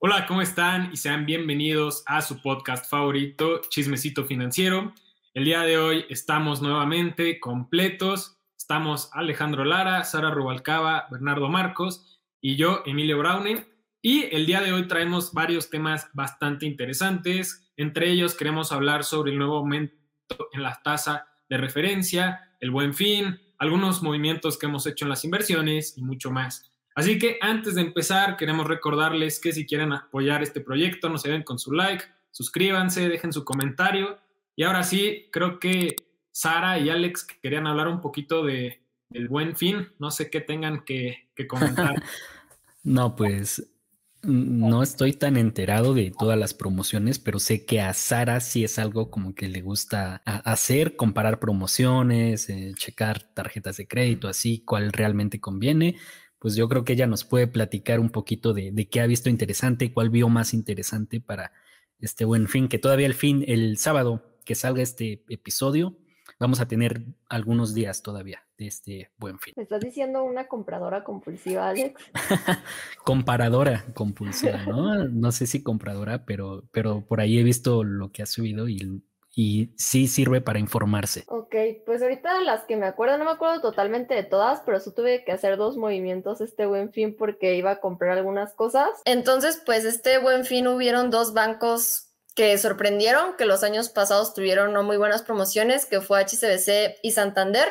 Hola, ¿cómo están? Y sean bienvenidos a su podcast favorito, Chismecito Financiero. El día de hoy estamos nuevamente completos. Estamos Alejandro Lara, Sara Rubalcaba, Bernardo Marcos y yo, Emilio Browning. Y el día de hoy traemos varios temas bastante interesantes. Entre ellos queremos hablar sobre el nuevo aumento en la tasa de referencia, el buen fin, algunos movimientos que hemos hecho en las inversiones y mucho más. Así que antes de empezar, queremos recordarles que si quieren apoyar este proyecto, nos ayuden con su like, suscríbanse, dejen su comentario. Y ahora sí, creo que Sara y Alex querían hablar un poquito de, del buen fin. No sé qué tengan que, comentar. no, pues no estoy tan enterado de todas las promociones, pero sé que a Sara sí es algo como que le gusta hacer, comparar promociones, eh, checar tarjetas de crédito, así, cuál realmente conviene pues yo creo que ella nos puede platicar un poquito de, qué ha visto interesante, cuál vio más interesante para este buen fin, que todavía el fin, el sábado que salga este episodio, vamos a tener algunos días todavía de este buen fin. ¿Me estás diciendo una compradora compulsiva, Alex? Comparadora compulsiva, ¿no? No sé si compradora, pero, pero por ahí he visto lo que ha subido y y sí sirve para informarse. Ok, pues ahorita las que me acuerdo, no me acuerdo totalmente de todas, pero sí tuve que hacer dos movimientos este buen fin porque iba a comprar algunas cosas. Entonces, pues este buen fin hubieron dos bancos que sorprendieron, que los años pasados tuvieron no muy buenas promociones, que fue HCBC y Santander.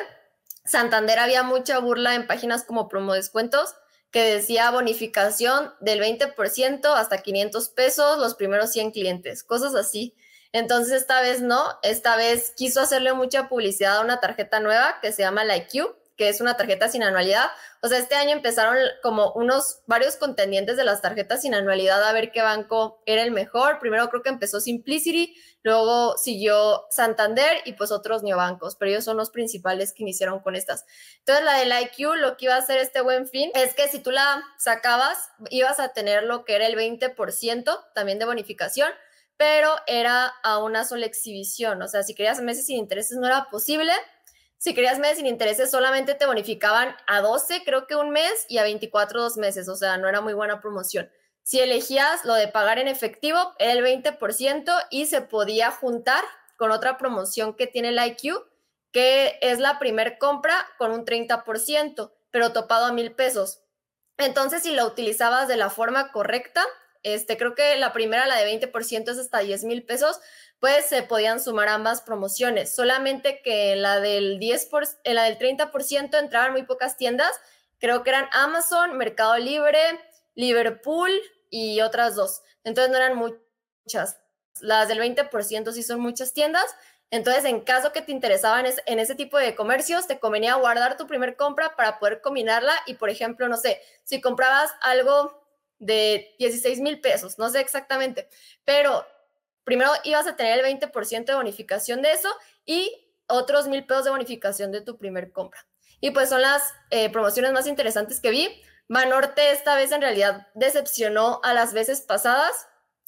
Santander había mucha burla en páginas como promo descuentos que decía bonificación del 20% hasta 500 pesos los primeros 100 clientes, cosas así. Entonces esta vez no, esta vez quiso hacerle mucha publicidad a una tarjeta nueva que se llama la IQ, que es una tarjeta sin anualidad. O sea, este año empezaron como unos varios contendientes de las tarjetas sin anualidad a ver qué banco era el mejor. Primero creo que empezó Simplicity, luego siguió Santander y pues otros neobancos, pero ellos son los principales que iniciaron con estas. Entonces la de la IQ lo que iba a hacer este buen fin es que si tú la sacabas ibas a tener lo que era el 20% también de bonificación pero era a una sola exhibición. O sea, si querías meses sin intereses no era posible. Si querías meses sin intereses solamente te bonificaban a 12, creo que un mes, y a 24 dos meses. O sea, no era muy buena promoción. Si elegías lo de pagar en efectivo, el 20% y se podía juntar con otra promoción que tiene el IQ, que es la primer compra con un 30%, pero topado a mil pesos. Entonces, si lo utilizabas de la forma correcta, este, creo que la primera, la de 20%, es hasta 10 mil pesos, pues se podían sumar ambas promociones. Solamente que la del 10%, por, en la del 30% entraban muy pocas tiendas. Creo que eran Amazon, Mercado Libre, Liverpool y otras dos. Entonces no eran muchas. Las del 20% sí son muchas tiendas. Entonces, en caso que te interesaban en ese tipo de comercios, te convenía guardar tu primer compra para poder combinarla y, por ejemplo, no sé, si comprabas algo de 16 mil pesos, no sé exactamente, pero primero ibas a tener el 20% de bonificación de eso y otros mil pesos de bonificación de tu primer compra. Y pues son las eh, promociones más interesantes que vi. Banorte esta vez en realidad decepcionó a las veces pasadas.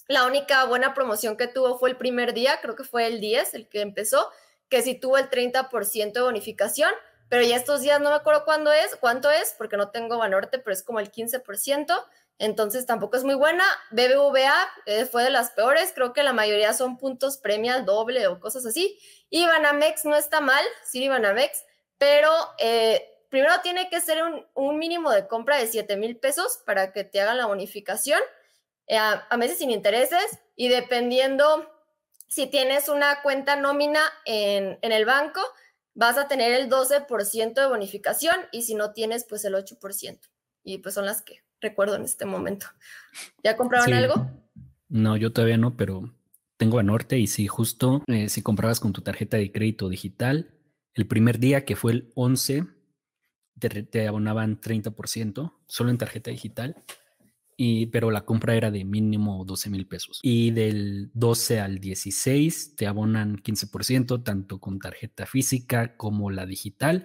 La única buena promoción que tuvo fue el primer día, creo que fue el 10, el que empezó, que sí tuvo el 30% de bonificación, pero ya estos días no me acuerdo cuándo es, cuánto es, porque no tengo Banorte, pero es como el 15% entonces tampoco es muy buena. BBVA eh, fue de las peores, creo que la mayoría son puntos premia doble o cosas así. Y Banamex no está mal, sí, Banamex, pero eh, primero tiene que ser un, mínimo de compra de 7 mil pesos para que te hagan la bonificación eh, a, meses sin intereses y dependiendo si tienes una cuenta nómina en, en el banco, vas a tener el 12% de bonificación y si no tienes, pues el 8%. Y pues son las que recuerdo en este momento. ¿Ya compraron algo? No, yo todavía no, pero tengo a Norte y sí, justo eh, si comprabas con tu tarjeta de crédito digital, el primer día que fue el 11, te, abonaban 30% solo en tarjeta digital, y, pero la compra era de mínimo 12 mil pesos. Y del 12 al 16 te abonan 15%, tanto con tarjeta física como la digital.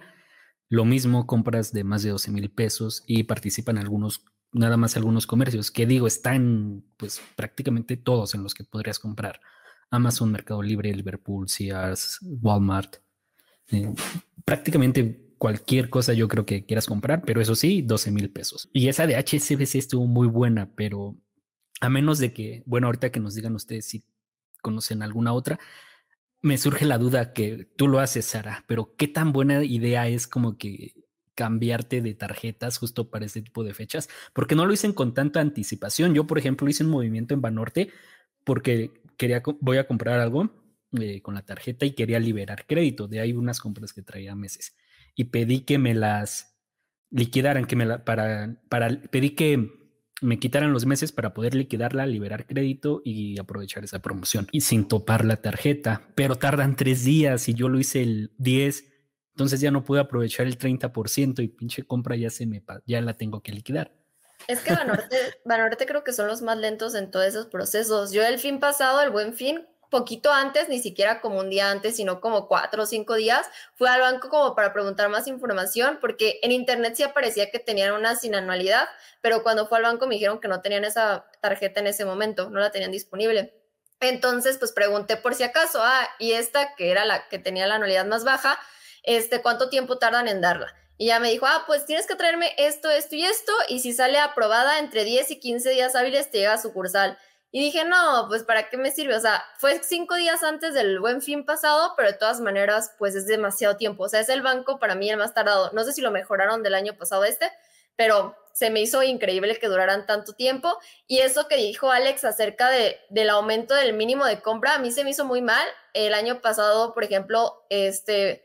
Lo mismo compras de más de 12 mil pesos y participan algunos nada más algunos comercios, que digo, están pues prácticamente todos en los que podrías comprar. Amazon, Mercado Libre, Liverpool, Sears, Walmart. Eh, prácticamente cualquier cosa yo creo que quieras comprar, pero eso sí, 12 mil pesos. Y esa de HSBC estuvo muy buena, pero a menos de que, bueno, ahorita que nos digan ustedes si conocen alguna otra, me surge la duda que tú lo haces, Sara, pero qué tan buena idea es como que cambiarte de tarjetas justo para este tipo de fechas, porque no lo hice con tanta anticipación. Yo, por ejemplo, hice un movimiento en Banorte porque quería, voy a comprar algo eh, con la tarjeta y quería liberar crédito. De ahí unas compras que traía meses. Y pedí que me las liquidaran, que me para, para, pedí que me quitaran los meses para poder liquidarla, liberar crédito y aprovechar esa promoción. Y sin topar la tarjeta, pero tardan tres días y yo lo hice el 10, entonces ya no pude aprovechar el 30% y pinche compra ya se me, ya la tengo que liquidar. Es que Banorte, Banorte creo que son los más lentos en todos esos procesos. Yo el fin pasado, el buen fin, poquito antes, ni siquiera como un día antes, sino como cuatro o cinco días, fui al banco como para preguntar más información, porque en internet sí aparecía que tenían una sin anualidad, pero cuando fue al banco me dijeron que no tenían esa tarjeta en ese momento, no la tenían disponible. Entonces, pues pregunté por si acaso, ah, y esta que era la que tenía la anualidad más baja, este, ¿cuánto tiempo tardan en darla? Y ya me dijo, ah, pues tienes que traerme esto, esto y esto, y si sale aprobada entre 10 y 15 días hábiles te llega a sucursal. Y dije, no, pues ¿para qué me sirve? O sea, fue cinco días antes del buen fin pasado, pero de todas maneras, pues es demasiado tiempo. O sea, es el banco para mí el más tardado. No sé si lo mejoraron del año pasado este, pero se me hizo increíble que duraran tanto tiempo. Y eso que dijo Alex acerca de, del aumento del mínimo de compra, a mí se me hizo muy mal. El año pasado, por ejemplo, este...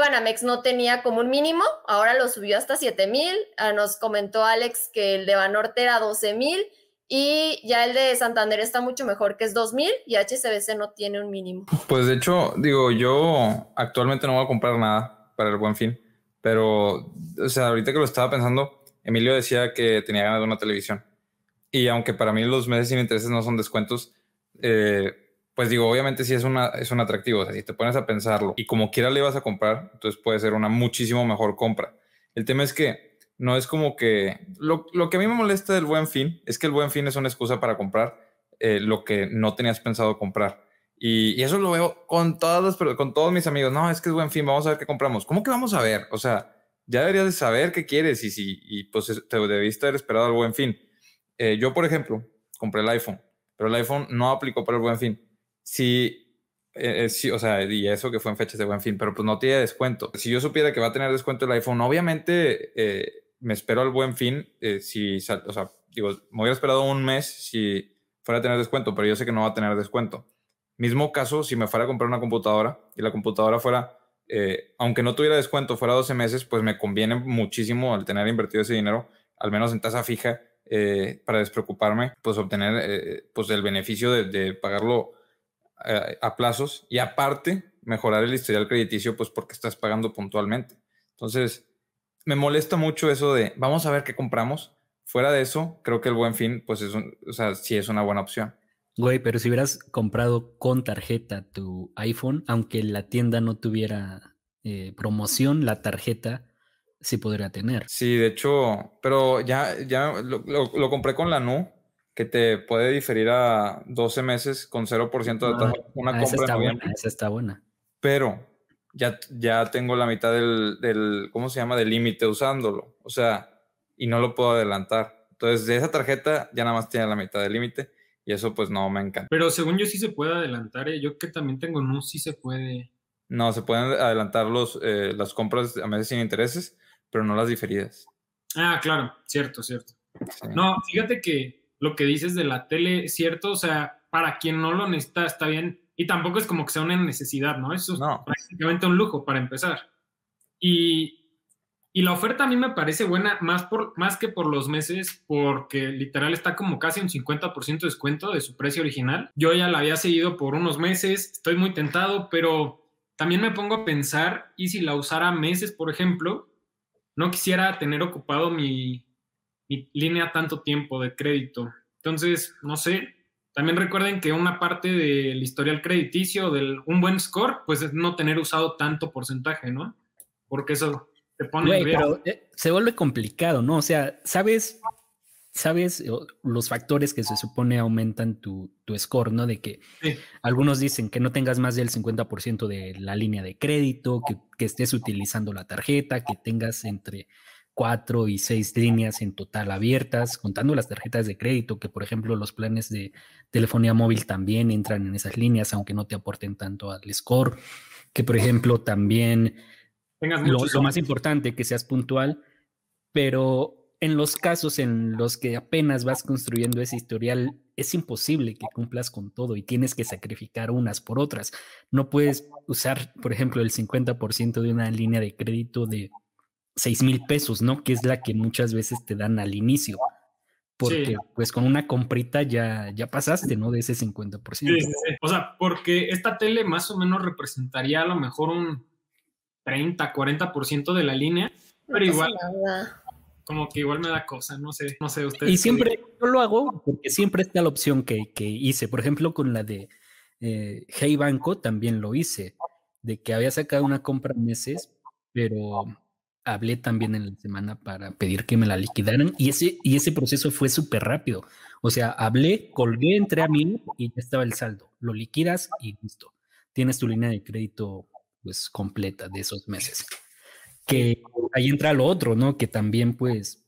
Banamex no tenía como un mínimo, ahora lo subió hasta 7 mil. Ah, nos comentó Alex que el de Banorte era 12 mil y ya el de Santander está mucho mejor, que es 2000 y HSBC no tiene un mínimo. Pues de hecho, digo, yo actualmente no voy a comprar nada para el buen fin, pero, o sea, ahorita que lo estaba pensando, Emilio decía que tenía ganas de una televisión. Y aunque para mí los meses sin intereses no son descuentos, eh, pues digo, obviamente sí es, una, es un atractivo. O sea, si te pones a pensarlo y como quiera le vas a comprar, entonces puede ser una muchísimo mejor compra. El tema es que no es como que... Lo, que a mí me molesta del buen fin es que el buen fin es una excusa para comprar eh, lo que no tenías pensado comprar. Y, eso lo veo con, todas con todos mis amigos. No, es que es buen fin, vamos a ver qué compramos. ¿Cómo que vamos a ver? O sea, ya deberías de saber qué quieres y, si, y pues te debiste haber esperado el buen fin. Eh, yo, por ejemplo, compré el iPhone, pero el iPhone no aplicó para el buen fin. Si, eh, sí, o sea, y eso que fue en fechas de buen fin, pero pues no tiene descuento. Si yo supiera que va a tener descuento el iPhone, obviamente me espero al buen fin, eh, si, o sea, digo, me hubiera esperado un mes si fuera a tener descuento, pero yo sé que no va a tener descuento. Mismo caso, si me fuera a comprar una computadora y la computadora fuera, eh, aunque no tuviera descuento, fuera 12 meses, pues me conviene muchísimo al tener invertido ese dinero, al menos en tasa fija, eh, para despreocuparme, pues obtener pues el beneficio de pagarlo a plazos y aparte mejorar el historial crediticio, pues porque estás pagando puntualmente. Entonces, me molesta mucho eso de vamos a ver qué compramos. Fuera de eso, creo que el buen fin, pues es un, o sea, sí es una buena opción. Güey, pero si hubieras comprado con tarjeta tu iPhone, aunque la tienda no tuviera eh, promoción, la tarjeta sí podría tener. Sí, de hecho, pero ya, ya lo, compré con la NU, que te puede diferir a 12 meses con 0% de tasa. una compra esa está buena, esa está buena. Pero ya, ya tengo la mitad del, del ¿cómo se llama?, del límite usándolo. O sea, y no lo puedo adelantar. Entonces, de esa tarjeta ya nada más tiene la mitad del límite y eso pues no me encanta. Pero según yo sí se puede adelantar, ¿eh? yo que también tengo no, sí se puede. No, se pueden adelantar los, eh, las compras a meses sin intereses, pero no las diferidas. Ah, claro, cierto, cierto. No, fíjate que lo que dices de la tele cierto, o sea, para quien no lo necesita está bien y tampoco es como que sea una necesidad, ¿no? Eso es prácticamente un lujo para empezar. Y, la oferta a mí me parece buena más, por, más que por los meses, porque literal está como casi un 50% de descuento de su precio original. Yo ya la había seguido por unos meses, estoy muy tentado, pero también me pongo a pensar, y si la usara meses, por ejemplo, no quisiera tener ocupado mi línea tanto tiempo de crédito. Entonces, no sé, también recuerden que una parte del historial crediticio, del un buen score, pues es no tener usado tanto porcentaje, ¿no? Porque eso te pone... pero eh, se vuelve complicado, ¿no? O sea, sabes, sabes los factores que se supone aumentan tu, score, ¿no? De que algunos dicen que no tengas más del 50% de la línea de crédito, que, que estés utilizando la tarjeta, que tengas entre cuatro y seis líneas en total abiertas, contando las tarjetas de crédito, que por ejemplo los planes de telefonía móvil también entran en esas líneas, aunque no te aporten tanto al score, que por ejemplo también lo, lo más importante, que seas puntual, pero en los casos en los que apenas vas construyendo ese historial, es imposible que cumplas con todo y tienes que sacrificar unas por otras. No puedes usar, por ejemplo, el 50% de una línea de crédito de 6 mil pesos, ¿no? Que es la que muchas veces te dan al inicio. Porque pues con una comprita ya, ya pasaste, ¿no? De ese 50%. Sí, o sea, porque esta tele más o menos representaría a lo mejor un 30, 40% de la línea, pero igual como que igual me da cosa, no sé, no sé usted. Y siempre, yo lo hago porque siempre está la opción que, que hice. Por ejemplo, con la de eh, Hey Banco también lo hice, de que había sacado una compra meses, pero hablé también en la semana para pedir que me la liquidaran y ese, y ese proceso fue súper rápido. O sea, hablé, colgué, entré a mí y ya estaba el saldo. Lo liquidas y listo. Tienes tu línea de crédito pues completa de esos meses que ahí entra lo otro, ¿no? Que también, pues,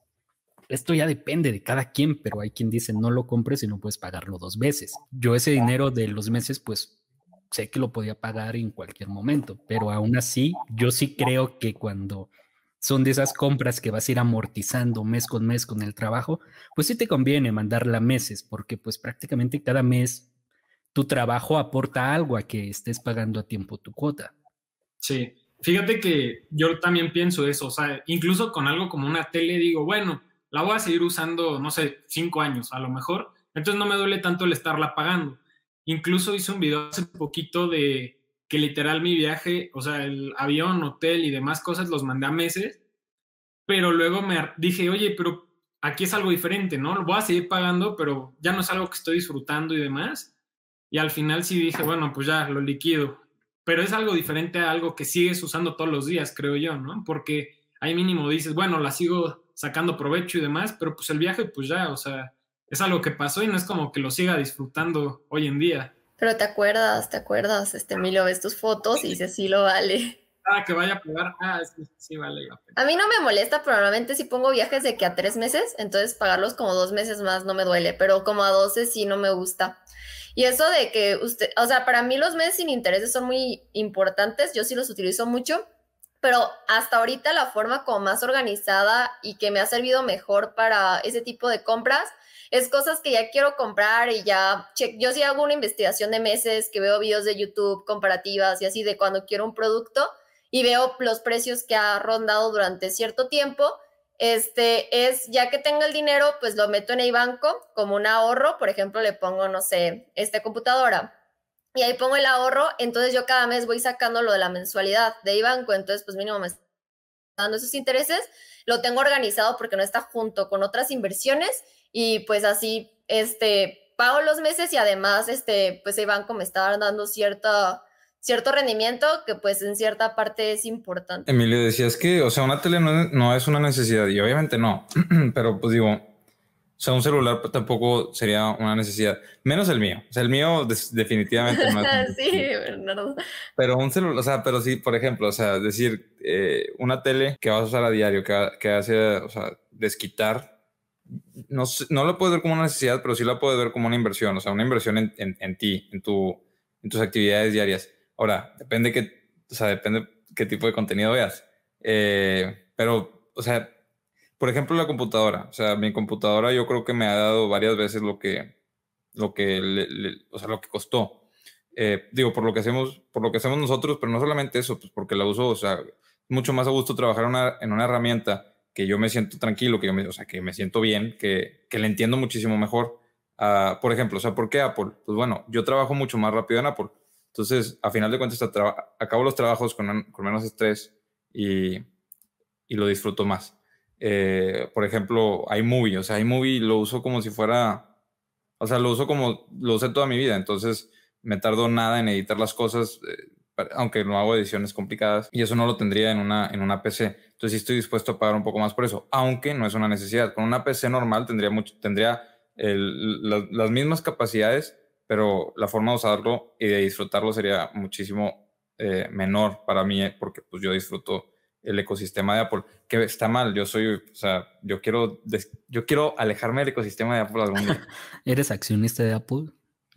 esto ya depende de cada quien, pero hay quien dice no lo compres y no puedes pagarlo dos veces. Yo ese dinero de los meses, pues, sé que lo podía pagar en cualquier momento, pero aún así, yo sí creo que cuando son de esas compras que vas a ir amortizando mes con mes con el trabajo, pues sí te conviene mandarla meses, porque pues prácticamente cada mes tu trabajo aporta algo a que estés pagando a tiempo tu cuota. Sí, Fíjate que yo también pienso eso, o sea, incluso con algo como una tele digo, bueno, la voy a seguir usando, no sé, cinco años a lo mejor, entonces no me duele tanto el estarla pagando. Incluso hice un video hace poquito de que literal mi viaje, o sea, el avión, hotel y demás cosas los mandé a meses, pero luego me dije, oye, pero aquí es algo diferente, ¿no? Lo voy a seguir pagando, pero ya no es algo que estoy disfrutando y demás. Y al final sí dije, bueno, pues ya lo liquido pero es algo diferente a algo que sigues usando todos los días, creo yo, ¿no? Porque ahí mínimo dices, bueno, la sigo sacando provecho y demás, pero pues el viaje, pues ya, o sea, es algo que pasó y no es como que lo siga disfrutando hoy en día. Pero te acuerdas, te acuerdas, este Emilio, ves tus fotos y dices, sí lo vale. Ah, que vaya a pagar, ah, sí, sí vale A mí no me molesta, pero normalmente si pongo viajes de que a tres meses, entonces pagarlos como dos meses más no me duele, pero como a doce sí no me gusta. Y eso de que usted, o sea, para mí los meses sin intereses son muy importantes, yo sí los utilizo mucho, pero hasta ahorita la forma como más organizada y que me ha servido mejor para ese tipo de compras es cosas que ya quiero comprar y ya, yo sí hago una investigación de meses, que veo videos de YouTube comparativas y así de cuando quiero un producto y veo los precios que ha rondado durante cierto tiempo este es, ya que tengo el dinero, pues lo meto en el banco como un ahorro, por ejemplo, le pongo, no sé, esta computadora y ahí pongo el ahorro, entonces yo cada mes voy sacando lo de la mensualidad de banco, entonces pues mínimo me dando esos intereses, lo tengo organizado porque no está junto con otras inversiones y pues así, este, pago los meses y además, este, pues el banco me está dando cierta cierto rendimiento que pues en cierta parte es importante. Emilio, decías que, o sea, una tele no, es una necesidad y obviamente no, pero pues digo, o sea, un celular tampoco sería una necesidad, menos el mío. O sea, el mío definitivamente no es. sí, no. Pero un celular, o sea, pero sí, por ejemplo, o sea, decir, eh, una tele que vas a usar a diario, que, que hace, o sea, desquitar, no, no la puedes ver como una necesidad, pero sí la puedes ver como una inversión, o sea, una inversión en, en, en ti, en, tu, en tus actividades diarias. Ahora, depende qué, o sea, depende qué tipo de contenido veas. Eh, pero, o sea, por ejemplo, la computadora. O sea, mi computadora yo creo que me ha dado varias veces lo que, lo que, o sea, lo que costó. Eh, digo, por lo que hacemos, por lo que hacemos nosotros, pero no solamente eso, pues porque la uso, o sea, mucho más a gusto trabajar en una herramienta que yo me siento tranquilo, que yo me, o sea, que me siento bien, que, que le entiendo muchísimo mejor. por ejemplo, o sea, ¿por qué Apple? Pues bueno, yo trabajo mucho más rápido en Apple entonces, a final de cuentas, acabo los trabajos con, con menos estrés y, y, lo disfruto más. Eh, por ejemplo, iMovie, o sea, iMovie lo uso como si fuera, o sea, lo uso como lo usé toda mi vida, entonces me tardo nada en editar las cosas, eh, aunque no hago ediciones complicadas, y eso no lo tendría en una, en una PC. Entonces sí estoy dispuesto a pagar un poco más por eso, aunque no es una necesidad. Con una PC normal tendría, mucho, tendría las mismas capacidades, pero la forma de usarlo y de disfrutarlo sería muchísimo eh, menor para mí, porque pues yo disfruto el ecosistema de Apple, que está mal, yo soy, o sea, yo quiero, yo quiero alejarme del ecosistema de Apple algún día. ¿Eres accionista de Apple?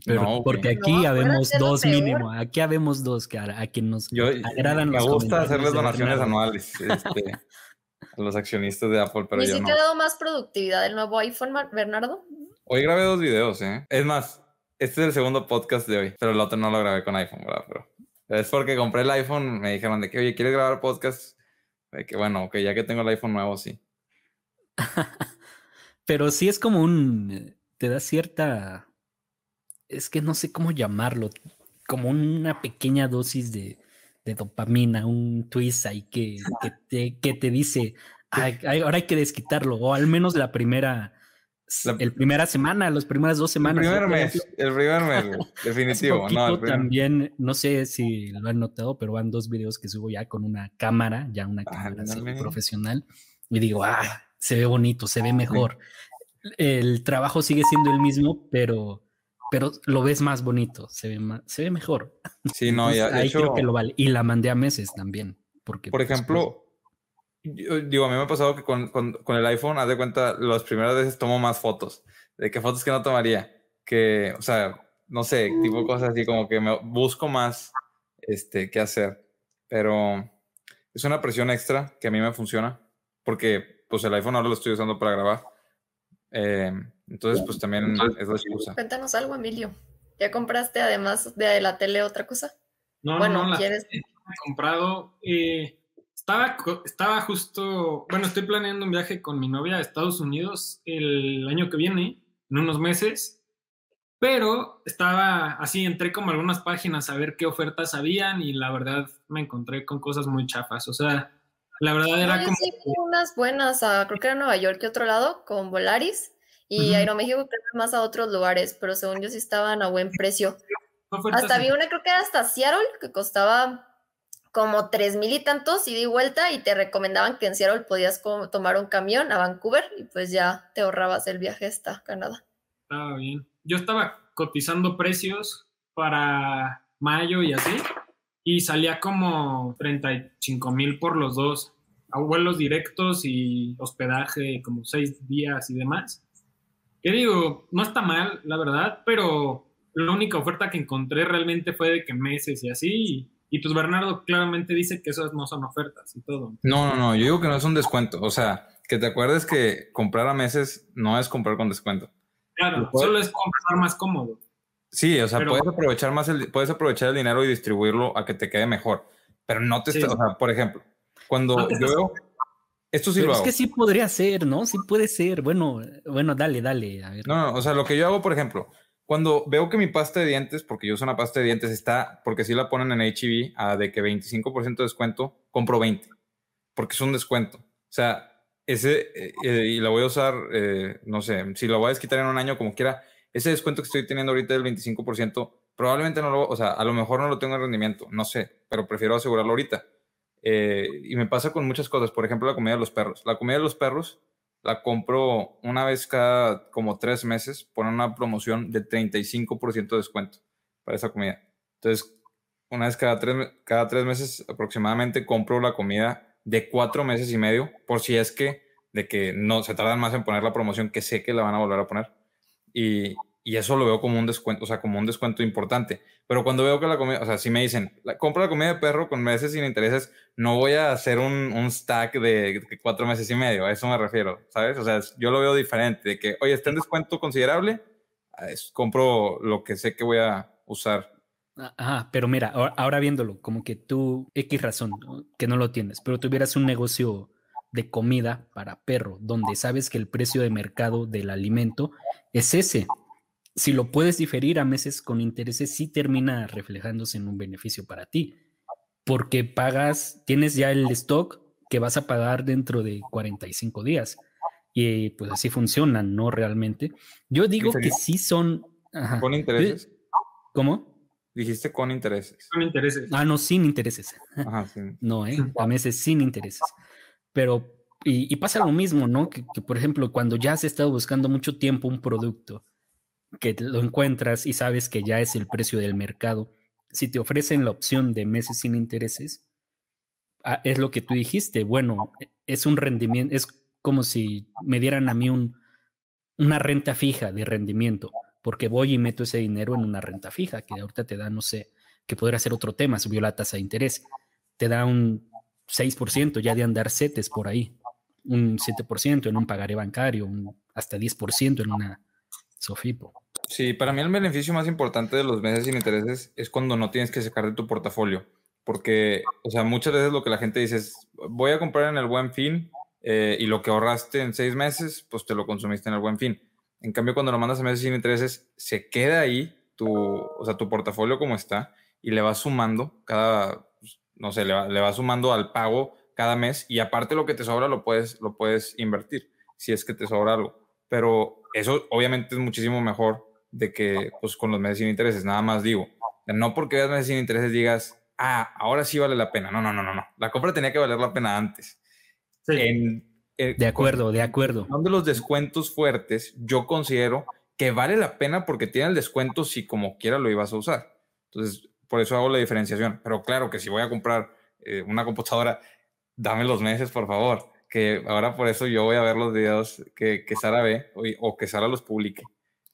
No, porque aquí habemos dos mínimo, aquí habemos dos que a, quien nos agradan Me gusta hacerles donaciones anuales este, a los accionistas de Apple, pero ¿Y yo si te ha dado más productividad el nuevo iPhone, Bernardo? Hoy grabé dos videos, ¿eh? Es más, este es el segundo podcast de hoy, pero el otro no lo grabé con iPhone, ¿verdad? Pero es porque compré el iPhone, me dijeron de que, oye, ¿quieres grabar podcast? De que bueno, que ya que tengo el iPhone nuevo, sí. pero sí es como un, te da cierta es que no sé cómo llamarlo, como una pequeña dosis de, dopamina, un twist ahí que, te, que te dice, ahora hay que desquitarlo, o al menos la primera, el primera semana, las primeras dos semanas. El primer mes, el primer mes, definitivo. no, También, no sé si lo han notado, pero van dos videos que subo ya con una cámara, ya una cámara profesional, y digo, ah, se ve bonito, se ve mejor. El trabajo sigue siendo el mismo, pero pero lo ves más bonito, se ve, se ve mejor. Sí, no, ya. ahí creo que lo vale. Y la mandé a meses también. Porque, por pues, ejemplo, digo, a mí me ha pasado que con, con, con, el iPhone, haz de cuenta, las primeras veces tomo más fotos. De qué fotos que no tomaría. Que, o sea, no sé, tipo cosas así, como que me busco más este, qué hacer. Pero es una presión extra que a mí me funciona. Porque, pues, el iPhone ahora lo estoy usando para grabar. Eh, entonces, pues también es la excusa. Cuéntanos algo, Emilio. ¿Ya compraste además de la tele otra cosa? No, bueno, no, ¿quieres? he comprado. Eh, estaba, estaba justo, bueno, estoy planeando un viaje con mi novia a Estados Unidos el año que viene, en unos meses, pero estaba así, entré como algunas páginas a ver qué ofertas habían y la verdad me encontré con cosas muy chafas. O sea, la verdad era como. Sí, unas buenas, creo que era Nueva York y otro lado, con Volaris. Y Aeroméxico creo que más a otros lugares, pero según yo sí estaban a buen precio. Hasta vi una, creo que era hasta Seattle, que costaba como tres mil y tantos y di vuelta y te recomendaban que en Seattle podías tomar un camión a Vancouver y pues ya te ahorrabas el viaje hasta Canadá. Estaba bien. Yo estaba cotizando precios para mayo y así y salía como 35 mil por los dos, a vuelos directos y hospedaje como seis días y demás. Que digo, no está mal, la verdad, pero la única oferta que encontré realmente fue de que meses y así. Y, pues Bernardo claramente dice que esas no son ofertas y todo. No, no, no, yo digo que no es un descuento. O sea, que te acuerdes que comprar a meses no es comprar con descuento. Claro, solo es comprar más cómodo. Sí, o sea, puedes aprovechar más el, puedes aprovechar el dinero y distribuirlo a que te quede mejor. Pero no te o sea, por ejemplo, cuando yo veo esto sí lo hago. Es que sí podría ser, ¿no? Sí puede ser. Bueno, bueno, dale, dale. No, no, o sea, lo que yo hago, por ejemplo, cuando veo que mi pasta de dientes, porque yo uso una pasta de dientes, está, porque si la ponen en HEV a de que 25% de descuento, compro 20, porque es un descuento. O sea, ese, eh, eh, y la voy a usar, eh, no sé, si lo voy a desquitar en un año como quiera, ese descuento que estoy teniendo ahorita del 25%, probablemente no lo, o sea, a lo mejor no lo tengo en rendimiento, no sé, pero prefiero asegurarlo ahorita. Eh, y me pasa con muchas cosas, por ejemplo, la comida de los perros. La comida de los perros la compro una vez cada como tres meses por una promoción de 35% de descuento para esa comida. Entonces, una vez cada tres, cada tres meses aproximadamente compro la comida de cuatro meses y medio, por si es que de que no se tardan más en poner la promoción que sé que la van a volver a poner. Y, y eso lo veo como un descuento, o sea, como un descuento importante. Pero cuando veo que la comida, o sea, si me dicen, la, compra la comida de perro con meses sin intereses, no voy a hacer un, un stack de, cuatro meses y medio, a eso me refiero, ¿sabes? O sea, yo lo veo diferente, de que, oye, está en descuento considerable, compro lo que sé que voy a usar. Ajá, pero mira, ahora viéndolo, como que tú, X razón, que no lo tienes, pero tuvieras un negocio de comida para perro, donde sabes que el precio de mercado del alimento es ese, si lo puedes diferir a meses con intereses, sí termina reflejándose en un beneficio para ti, porque pagas, tienes ya el stock que vas a pagar dentro de 45 días. Y pues así funcionan, ¿no? Realmente. Yo digo que sí son... ¿Con intereses? ¿Cómo? Dijiste con intereses. Con intereses. Ah, no, sin intereses. Ajá, sí. No, ¿eh? A meses sin intereses. Pero, y, pasa lo mismo, ¿no? que, por ejemplo, cuando ya has estado buscando mucho tiempo un producto que lo encuentras y sabes que ya es el precio del mercado, si te ofrecen la opción de meses sin intereses, ah, es lo que tú dijiste. Bueno, es un rendimiento, es como si me dieran a mí un, una renta fija de rendimiento, porque voy y meto ese dinero en una renta fija, que ahorita te da, no sé, que podría ser otro tema, subió la tasa de interés, te da un 6% ya de andar setes por ahí, un 7% en un pagaré bancario, un, hasta 10% en una SOFIPO. Sí, para mí el beneficio más importante de los meses sin intereses es cuando no tienes que sacar de tu portafolio, porque, o sea, muchas veces lo que la gente dice es, voy a comprar en el buen fin eh, y lo que ahorraste en seis meses, pues te lo consumiste en el buen fin. En cambio, cuando lo mandas a meses sin intereses, se queda ahí tu, o sea, tu portafolio como está y le vas sumando cada, no sé, le va, le va sumando al pago cada mes y aparte lo que te sobra lo puedes, lo puedes invertir si es que te sobra algo. Pero eso obviamente es muchísimo mejor de que pues con los meses sin intereses, nada más digo. No porque veas meses sin intereses digas, ah, ahora sí vale la pena. No, no, no, no, no. La compra tenía que valer la pena antes. Eh, de acuerdo, de acuerdo. Son de los descuentos fuertes, yo considero que vale la pena porque tiene el descuento si como quiera lo ibas a usar. Entonces, por eso hago la diferenciación. Pero claro que si voy a comprar eh, una computadora, dame los meses, por favor. Que ahora por eso yo voy a ver los videos que, que Sara ve o que Sara los publique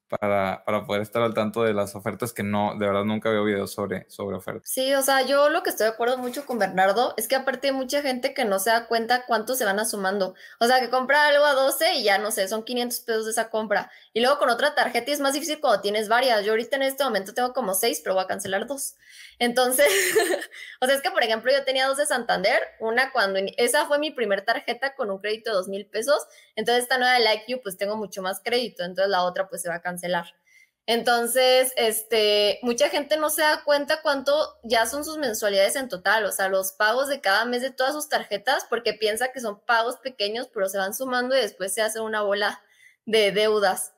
para, para, poder estar al tanto de las ofertas que no, de verdad nunca veo videos sobre, sobre ofertas. Sí, o sea, yo lo que estoy de acuerdo mucho con Bernardo es que aparte hay mucha gente que no se da cuenta cuánto se van sumando. O sea, que compra algo a 12 y ya no sé, son 500 pesos de esa compra. Y luego con otra tarjeta es más difícil cuando tienes varias. Yo ahorita en este momento tengo como 6, pero voy a cancelar dos. Entonces, o sea, es que por ejemplo yo tenía dos de Santander, una cuando, esa fue mi primer tarjeta con un crédito de dos mil pesos, entonces esta nueva de la IQ pues tengo mucho más crédito, entonces la otra pues se va a cancelar. Entonces, este, mucha gente no se da cuenta cuánto ya son sus mensualidades en total, o sea, los pagos de cada mes de todas sus tarjetas, porque piensa que son pagos pequeños, pero se van sumando y después se hace una bola de deudas.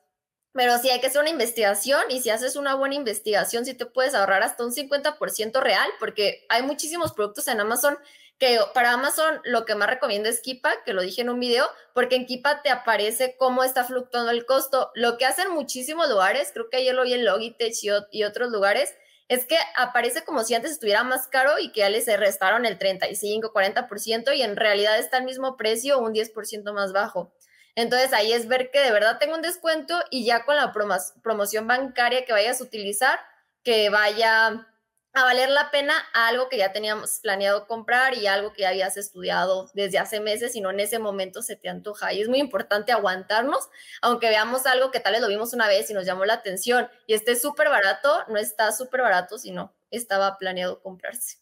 Pero sí hay que hacer una investigación y si haces una buena investigación, sí te puedes ahorrar hasta un 50% real, porque hay muchísimos productos en Amazon que para Amazon lo que más recomiendo es Kipa, que lo dije en un video, porque en Kipa te aparece cómo está fluctuando el costo. Lo que hacen muchísimos lugares, creo que ayer lo vi en Logitech y, otros lugares, es que aparece como si antes estuviera más caro y que ya les restaron el 35, 40% y en realidad está al mismo precio, un 10% más bajo. Entonces ahí es ver que de verdad tengo un descuento y ya con la promoción bancaria que vayas a utilizar, que vaya a valer la pena algo que ya teníamos planeado comprar y algo que ya habías estudiado desde hace meses y no en ese momento se te antoja. Y es muy importante aguantarnos, aunque veamos algo que tal vez lo vimos una vez y nos llamó la atención y esté súper barato, no está súper barato, sino estaba planeado comprarse.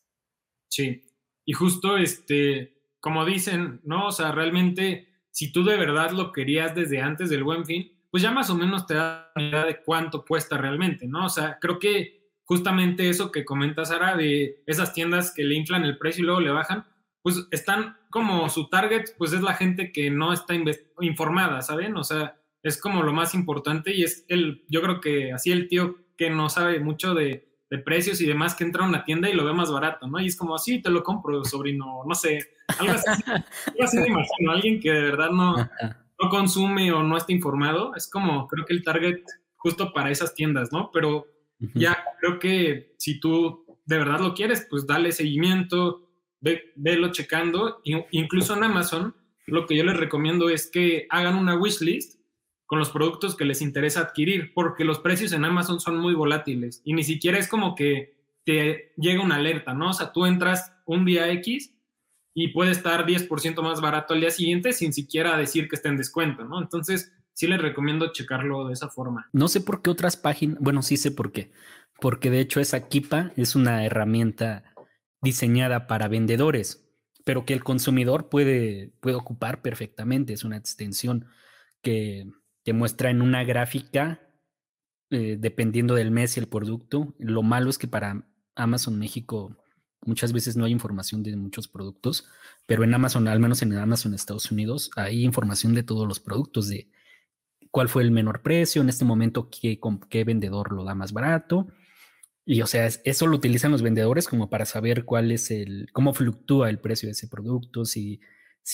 Sí, y justo este, como dicen, ¿no? O sea, realmente si tú de verdad lo querías desde antes del buen fin, pues ya más o menos te da una idea de cuánto cuesta realmente, ¿no? O sea, creo que justamente eso que comentas, Sara, de esas tiendas que le inflan el precio y luego le bajan, pues están como su target, pues es la gente que no está informada, ¿saben? O sea, es como lo más importante y es el, yo creo que así el tío que no sabe mucho de, de precios y demás que entra a una tienda y lo ve más barato, ¿no? Y es como, sí, te lo compro, sobrino, no sé, algo así, algo así me imagino, alguien que de verdad no, no consume o no está informado, es como, creo que el target justo para esas tiendas, ¿no? Pero ya creo que si tú de verdad lo quieres, pues dale seguimiento, ve, velo checando, incluso en Amazon, lo que yo les recomiendo es que hagan una wishlist con los productos que les interesa adquirir, porque los precios en Amazon son muy volátiles y ni siquiera es como que te llega una alerta, ¿no? O sea, tú entras un día X y puede estar 10% más barato al día siguiente sin siquiera decir que está en descuento, ¿no? Entonces, sí les recomiendo checarlo de esa forma. No sé por qué otras páginas, bueno, sí sé por qué, porque de hecho esa Kipa es una herramienta diseñada para vendedores, pero que el consumidor puede, puede ocupar perfectamente, es una extensión que te muestra en una gráfica, eh, dependiendo del mes y el producto. Lo malo es que para Amazon México muchas veces no hay información de muchos productos, pero en Amazon, al menos en Amazon Estados Unidos, hay información de todos los productos, de cuál fue el menor precio, en este momento qué, qué vendedor lo da más barato. Y o sea, eso lo utilizan los vendedores como para saber cuál es el, cómo fluctúa el precio de ese producto, si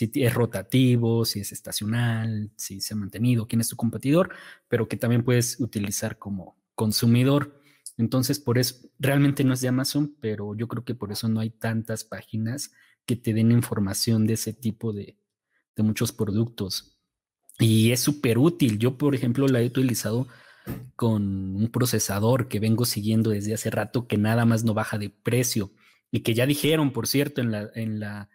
es rotativo, si es estacional, si se ha mantenido, quién es tu competidor, pero que también puedes utilizar como consumidor. Entonces, por eso, realmente no es de Amazon, pero yo creo que por eso no hay tantas páginas que te den información de ese tipo de muchos productos. Y es súper útil. Yo, por ejemplo, la he utilizado con un procesador que vengo siguiendo desde hace rato que nada más no baja de precio y que ya dijeron, por cierto, en la, en la,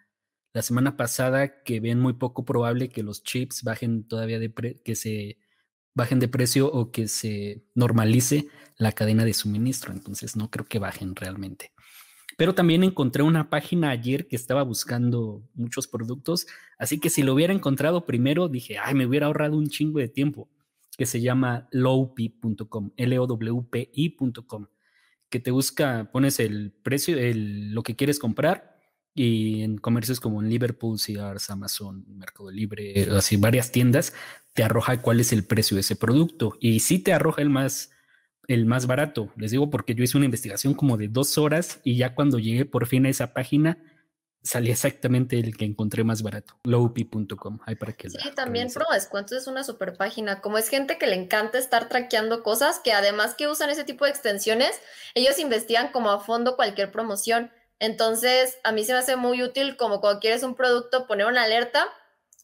la semana pasada que ven muy poco probable que los chips bajen todavía de que se bajen de precio o que se normalice la cadena de suministro. Entonces no creo que bajen realmente. Pero también encontré una página ayer que estaba buscando muchos productos, así que si lo hubiera encontrado primero, dije, ay, me hubiera ahorrado un chingo de tiempo, que se llama lowpi.com, L-O-W-P-I.com, que te busca, pones el precio, el, lo que quieres comprar y en comercios como en Liverpool, Sears, Amazon, Mercado Libre, así varias tiendas, te arroja cuál es el precio de ese producto y sí te arroja el más el más barato. Les digo porque yo hice una investigación como de dos horas y ya cuando llegué por fin a esa página salía exactamente el que encontré más barato, lowp.com. para que sí, también Pro Descuentos es una super página. Como es gente que le encanta estar traqueando cosas, que además que usan ese tipo de extensiones, ellos investigan como a fondo cualquier promoción. Entonces, a mí se me hace muy útil como cuando quieres un producto poner una alerta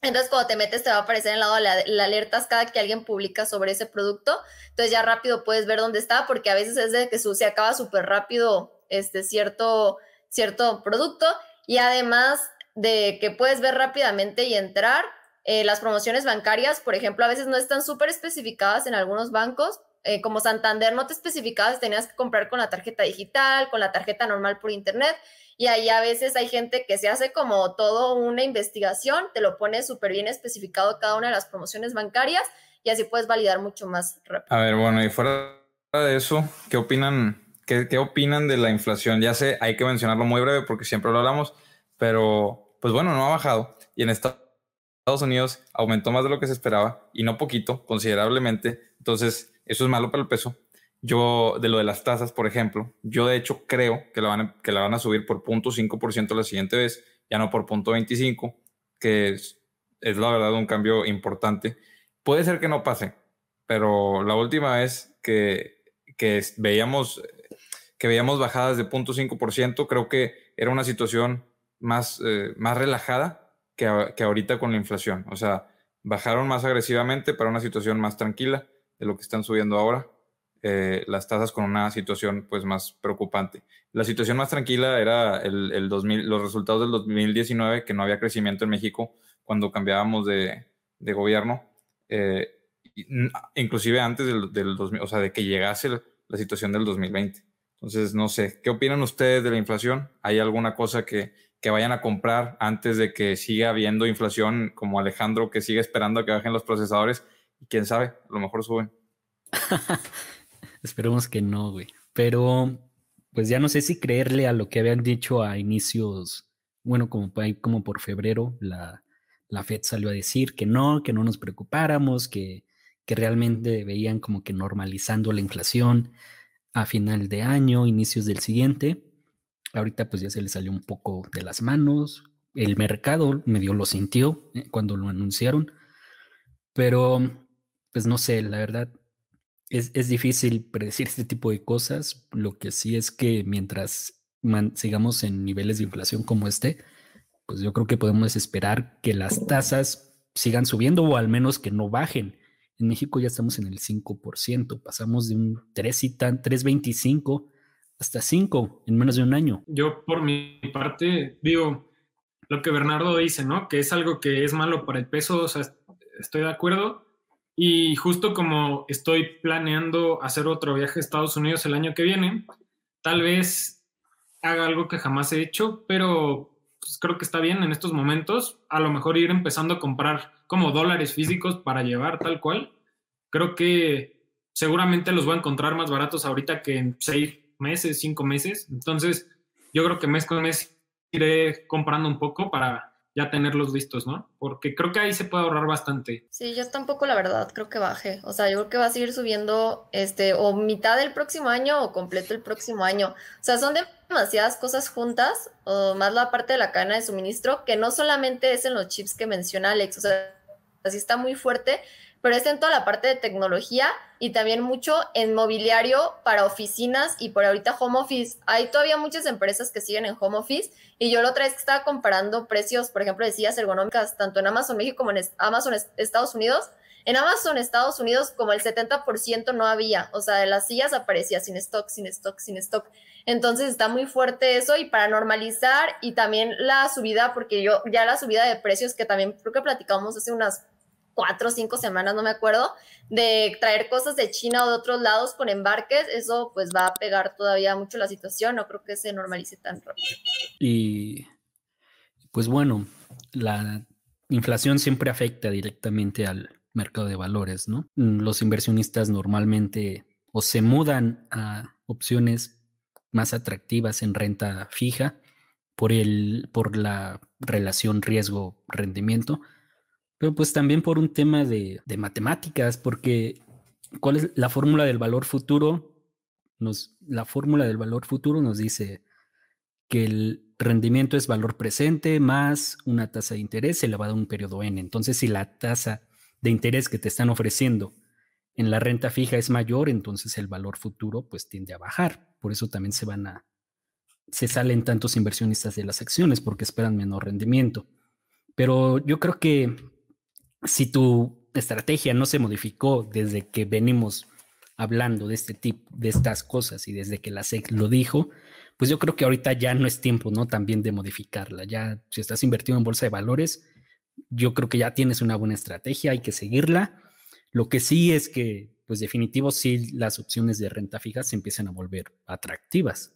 entonces, cuando te metes, te va a aparecer en lado la, la, alertas cada que alguien publica sobre ese producto. Entonces, ya rápido puedes ver dónde está, porque a veces es de que se acaba súper rápido este cierto, cierto producto. Y además de que puedes ver rápidamente y entrar, eh, las promociones bancarias, por ejemplo, a veces no están súper especificadas en algunos bancos. Eh, como Santander no te especificabas, tenías que comprar con la tarjeta digital, con la tarjeta normal por internet y ahí a veces hay gente que se hace como todo una investigación, te lo pone súper bien especificado cada una de las promociones bancarias y así puedes validar mucho más rápido. A ver, bueno, y fuera de eso, ¿qué opinan? ¿Qué, qué opinan de la inflación? Ya sé, hay que mencionarlo muy breve porque siempre lo hablamos, pero pues bueno, no ha bajado y en Estados Unidos aumentó más de lo que se esperaba y no poquito, considerablemente. Entonces, eso es malo para el peso. Yo, de lo de las tasas, por ejemplo, yo de hecho creo que la van a, que la van a subir por 0.5% la siguiente vez, ya no por 0.25, que es, es la verdad un cambio importante. Puede ser que no pase, pero la última vez que, que veíamos que veíamos bajadas de 0.5%, creo que era una situación más, eh, más relajada que, que ahorita con la inflación. O sea, bajaron más agresivamente para una situación más tranquila de lo que están subiendo ahora. Eh, las tasas con una situación pues más preocupante. La situación más tranquila era el, 2000, los resultados del 2019, que no había crecimiento en México cuando cambiábamos de, gobierno, eh, inclusive antes del, del 2000, o sea, de que llegase la situación del 2020. Entonces, no sé, ¿qué opinan ustedes de la inflación? ¿Hay alguna cosa que, que vayan a comprar antes de que siga habiendo inflación, como Alejandro, que sigue esperando a que bajen los procesadores? Y quién sabe, a lo mejor suben. Esperemos que no, güey. Pero, pues ya no sé si creerle a lo que habían dicho a inicios, bueno, como, como por febrero, la, la FED salió a decir que no, que no nos preocupáramos, que, que realmente veían como que normalizando la inflación a final de año, inicios del siguiente. Ahorita pues ya se le salió un poco de las manos. El mercado medio lo sintió eh, cuando lo anunciaron. Pero, pues no sé, la verdad, es, difícil predecir este tipo de cosas. Lo que sí es que mientras sigamos en niveles de inflación como este, pues yo creo que podemos esperar que las tasas sigan subiendo o al menos que no bajen. En México ya estamos en el 5%, pasamos de un 3 y tan, 3.25 hasta 5 en menos de un año. Yo por mi parte digo lo que Bernardo dice, ¿no? Que es algo que es malo para el peso, o sea, estoy de acuerdo, y justo como estoy planeando hacer otro viaje a Estados Unidos el año que viene, tal vez haga algo que jamás he hecho, pero pues, creo que está bien en estos momentos. A lo mejor ir empezando a comprar como dólares físicos para llevar tal cual. Creo que seguramente los voy a encontrar más baratos ahorita que en seis meses, cinco meses. Entonces, yo creo que mes con mes iré comprando un poco para ya tenerlos listos, ¿no? Porque creo que ahí se puede ahorrar bastante. Sí, yo tampoco la verdad creo que baje. O sea, yo creo que va a seguir subiendo este o mitad del próximo año o completo el próximo año. O sea, son demasiadas cosas juntas, o más la parte de la cadena de suministro, que no solamente es en los chips que menciona Alex, o sea, así está muy fuerte, pero es en toda la parte de tecnología y también mucho en mobiliario para oficinas y por ahorita home office. Hay todavía muchas empresas que siguen en home office y yo la otra vez estaba comparando precios, por ejemplo, de sillas ergonómicas tanto en Amazon México como en Amazon Estados Unidos. En Amazon Estados Unidos como el 70% no había, o sea, de las sillas aparecía sin stock, sin stock, sin stock. Entonces está muy fuerte eso y para normalizar y también la subida, porque yo ya la subida de precios que también creo que platicamos hace unas cuatro o cinco semanas, no me acuerdo, de traer cosas de China o de otros lados con embarques, eso pues va a pegar todavía mucho la situación, no creo que se normalice tan rápido. Y pues bueno, la inflación siempre afecta directamente al mercado de valores, ¿no? Los inversionistas normalmente o se mudan a opciones más atractivas en renta fija por, el, por la relación riesgo-rendimiento, pero pues también por un tema de, matemáticas, porque ¿cuál es la fórmula del valor futuro? Nos, la fórmula del valor futuro nos dice que el rendimiento es valor presente más una tasa de interés elevada a un periodo n. Entonces, si la tasa de interés que te están ofreciendo en la renta fija es mayor, entonces el valor futuro pues tiende a bajar. Por eso también se van a, se salen tantos inversionistas de las acciones porque esperan menor rendimiento. Pero yo creo que si tu estrategia no se modificó desde que venimos hablando de este tipo, de estas cosas y desde que la SEC lo dijo, pues yo creo que ahorita ya no es tiempo, ¿no? También de modificarla. Ya si estás invertido en bolsa de valores, yo creo que ya tienes una buena estrategia, hay que seguirla. Lo que sí es que, pues definitivo, sí las opciones de renta fija se empiezan a volver atractivas.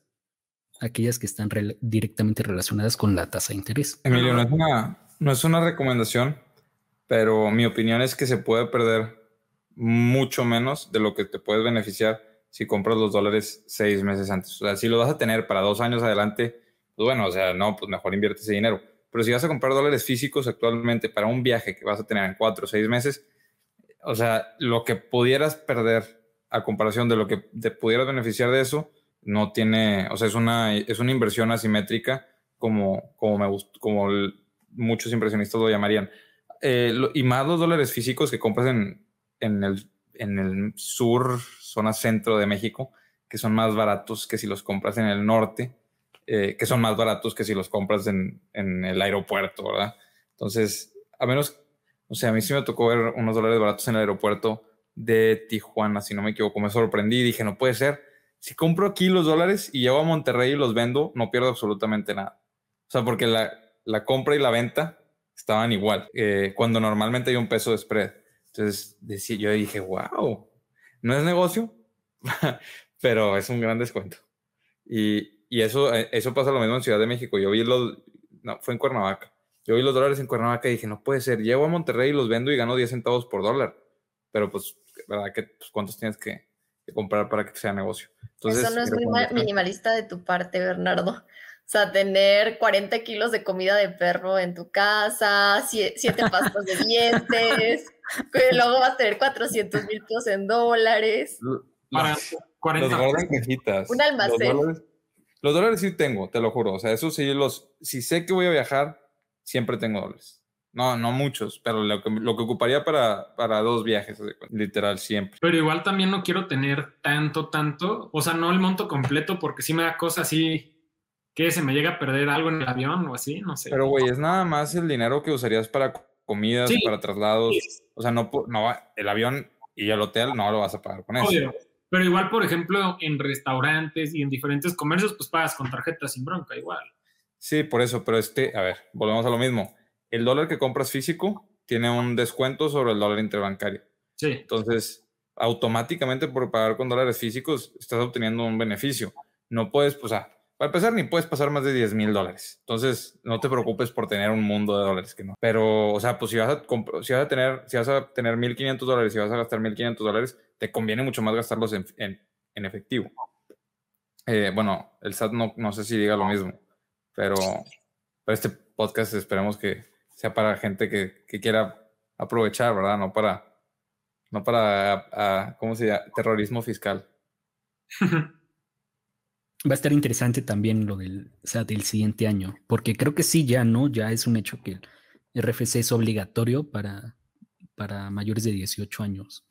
Aquellas que están directamente relacionadas con la tasa de interés. Emilio, no es no es una recomendación, pero mi opinión es que se puede perder mucho menos de lo que te puedes beneficiar si compras los dólares seis meses antes. O sea, si lo vas a tener para dos años adelante, pues bueno, o sea, no, pues mejor invierte ese dinero. Pero si vas a comprar dólares físicos actualmente para un viaje que vas a tener en cuatro o seis meses, o sea, lo que pudieras perder a comparación de lo que te pudieras beneficiar de eso, no tiene, o sea, es una, es una inversión asimétrica como, como, me como muchos inversionistas lo llamarían. Eh, y más los dólares físicos que compras en, en, el, en el sur, zona centro de México, que son más baratos que si los compras en el norte, eh, que son más baratos que si los compras en, en, el aeropuerto, ¿verdad? Entonces, a menos, o sea, a mí sí me tocó ver unos dólares baratos en el aeropuerto de Tijuana, si no me equivoco, me sorprendí dije, no puede ser. Si compro aquí los dólares y llevo a Monterrey y los vendo, no pierdo absolutamente nada. O sea, porque la, la compra y la venta estaban igual, eh, cuando normalmente hay un peso de spread. Entonces decía, yo dije, wow, no es negocio, pero es un gran descuento. Y, y, eso, eh, eso pasa lo mismo en Ciudad de México. Yo vi los, no, fue en Cuernavaca. Yo vi los dólares en Cuernavaca y dije, no puede ser, llevo a Monterrey y los vendo y gano 10 centavos por dólar. Pero pues, ¿verdad? que pues, ¿Cuántos tienes que, comprar para que sea negocio? Entonces, eso no es muy minimalista de tu parte, Bernardo. O sea, tener 40 kilos de comida de perro en tu casa, 7 pastas de dientes, luego vas a tener 400 mil pesos en dólares. Para 40 los cajitas. Un almacén. Los dólares, sí tengo, te lo juro. O sea, eso sí, los, si sé que voy a viajar, siempre tengo dólares. No, no muchos, pero lo que, lo que ocuparía para, para dos viajes, literal, siempre. Pero igual también no quiero tener tanto, tanto, o sea, no el monto completo, porque sí me da cosa así ¿Qué? ¿Se me llega a perder algo en el avión o así? No sé. Pero, güey, es nada más el dinero que usarías para comidas, para traslados. O sea, no, no, el avión y el hotel no lo vas a pagar con eso. Pero igual, por ejemplo, en restaurantes y en diferentes comercios, pues pagas con tarjeta sin bronca, igual. Sí, por eso, pero este, a ver, volvemos a lo mismo. El dólar que compras físico tiene un descuento sobre el dólar interbancario. Sí. Entonces, automáticamente por pagar con dólares físicos, estás obteniendo un beneficio. No puedes, pues, ah, para empezar, ni puedes pasar más de 10 mil dólares. Entonces, no te preocupes por tener un mundo de dólares que no. Pero, o sea, pues si vas a, si vas a tener, si vas a tener 1.500 dólares y vas a gastar 1.500 dólares, te conviene mucho más gastarlos en, en, efectivo. Eh, bueno, el SAT no, no sé si diga lo mismo, pero este podcast esperemos que sea para gente que, que quiera aprovechar, ¿verdad? No para, no para, ¿cómo se llama? Terrorismo fiscal. Va a estar interesante también lo del SAT del siguiente año, porque creo que sí, ya no, ya es un hecho que el RFC es obligatorio para, para mayores de 18 años.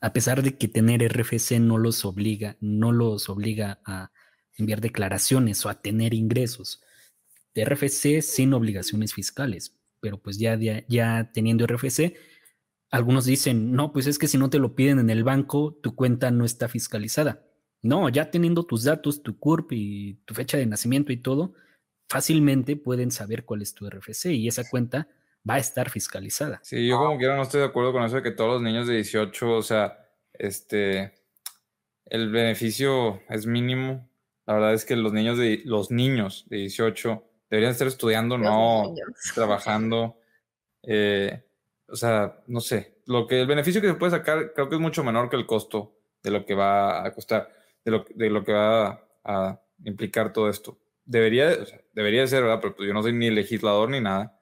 A pesar de que tener RFC no los obliga, no los obliga a enviar declaraciones o a tener ingresos. De RFC sin obligaciones fiscales, pero pues ya, ya, ya teniendo RFC, algunos dicen, no, pues es que si no te lo piden en el banco, tu cuenta no está fiscalizada. No, ya teniendo tus datos, tu CURP y tu fecha de nacimiento y todo, fácilmente pueden saber cuál es tu RFC y esa cuenta va a estar fiscalizada. Sí, yo como quiera no estoy de acuerdo con eso de que todos los niños de 18, o sea, este, el beneficio es mínimo. La verdad es que los niños de, los niños de 18 deberían estar estudiando, no trabajando. Eh, o sea, no sé, lo que el beneficio que se puede sacar creo que es mucho menor que el costo de lo que va a costar, de lo, de lo que va a, implicar todo esto. Debería, debería ser, ¿verdad? Pero pues yo no soy ni legislador ni nada.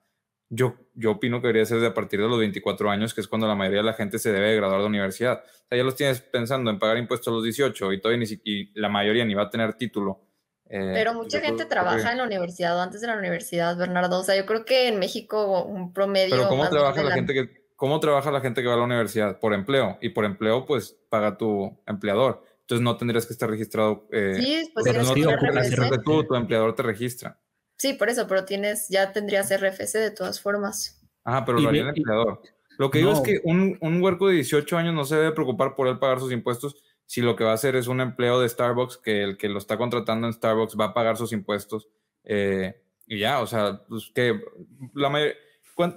Yo, yo opino que debería ser de a partir de los 24 años, que es cuando la mayoría de la gente se debe graduar de universidad. O sea, ya los tienes pensando en pagar impuestos a los 18 y todavía ni y la mayoría ni va a tener título. Eh, Pero pues mucha gente trabaja en la universidad o antes de la universidad, Bernardo. O sea, yo creo que en México un promedio. Pero ¿cómo trabaja la, gente que cómo trabaja la gente que va a la universidad? Por empleo. Y por empleo, pues paga tu empleador. Entonces no tendrías que estar registrado. Eh, sí, pues no que tú, tu empleador te registra. Sí, por eso, pero tienes, ya tendrías RFC de todas formas. Ajá, pero lo haría el empleador. Lo que digo es que un, un huerco de 18 años no se debe preocupar por él pagar sus impuestos si lo que va a hacer es un empleo de Starbucks, que el que lo está contratando en Starbucks va a pagar sus impuestos. Eh, y ya, o sea, pues que la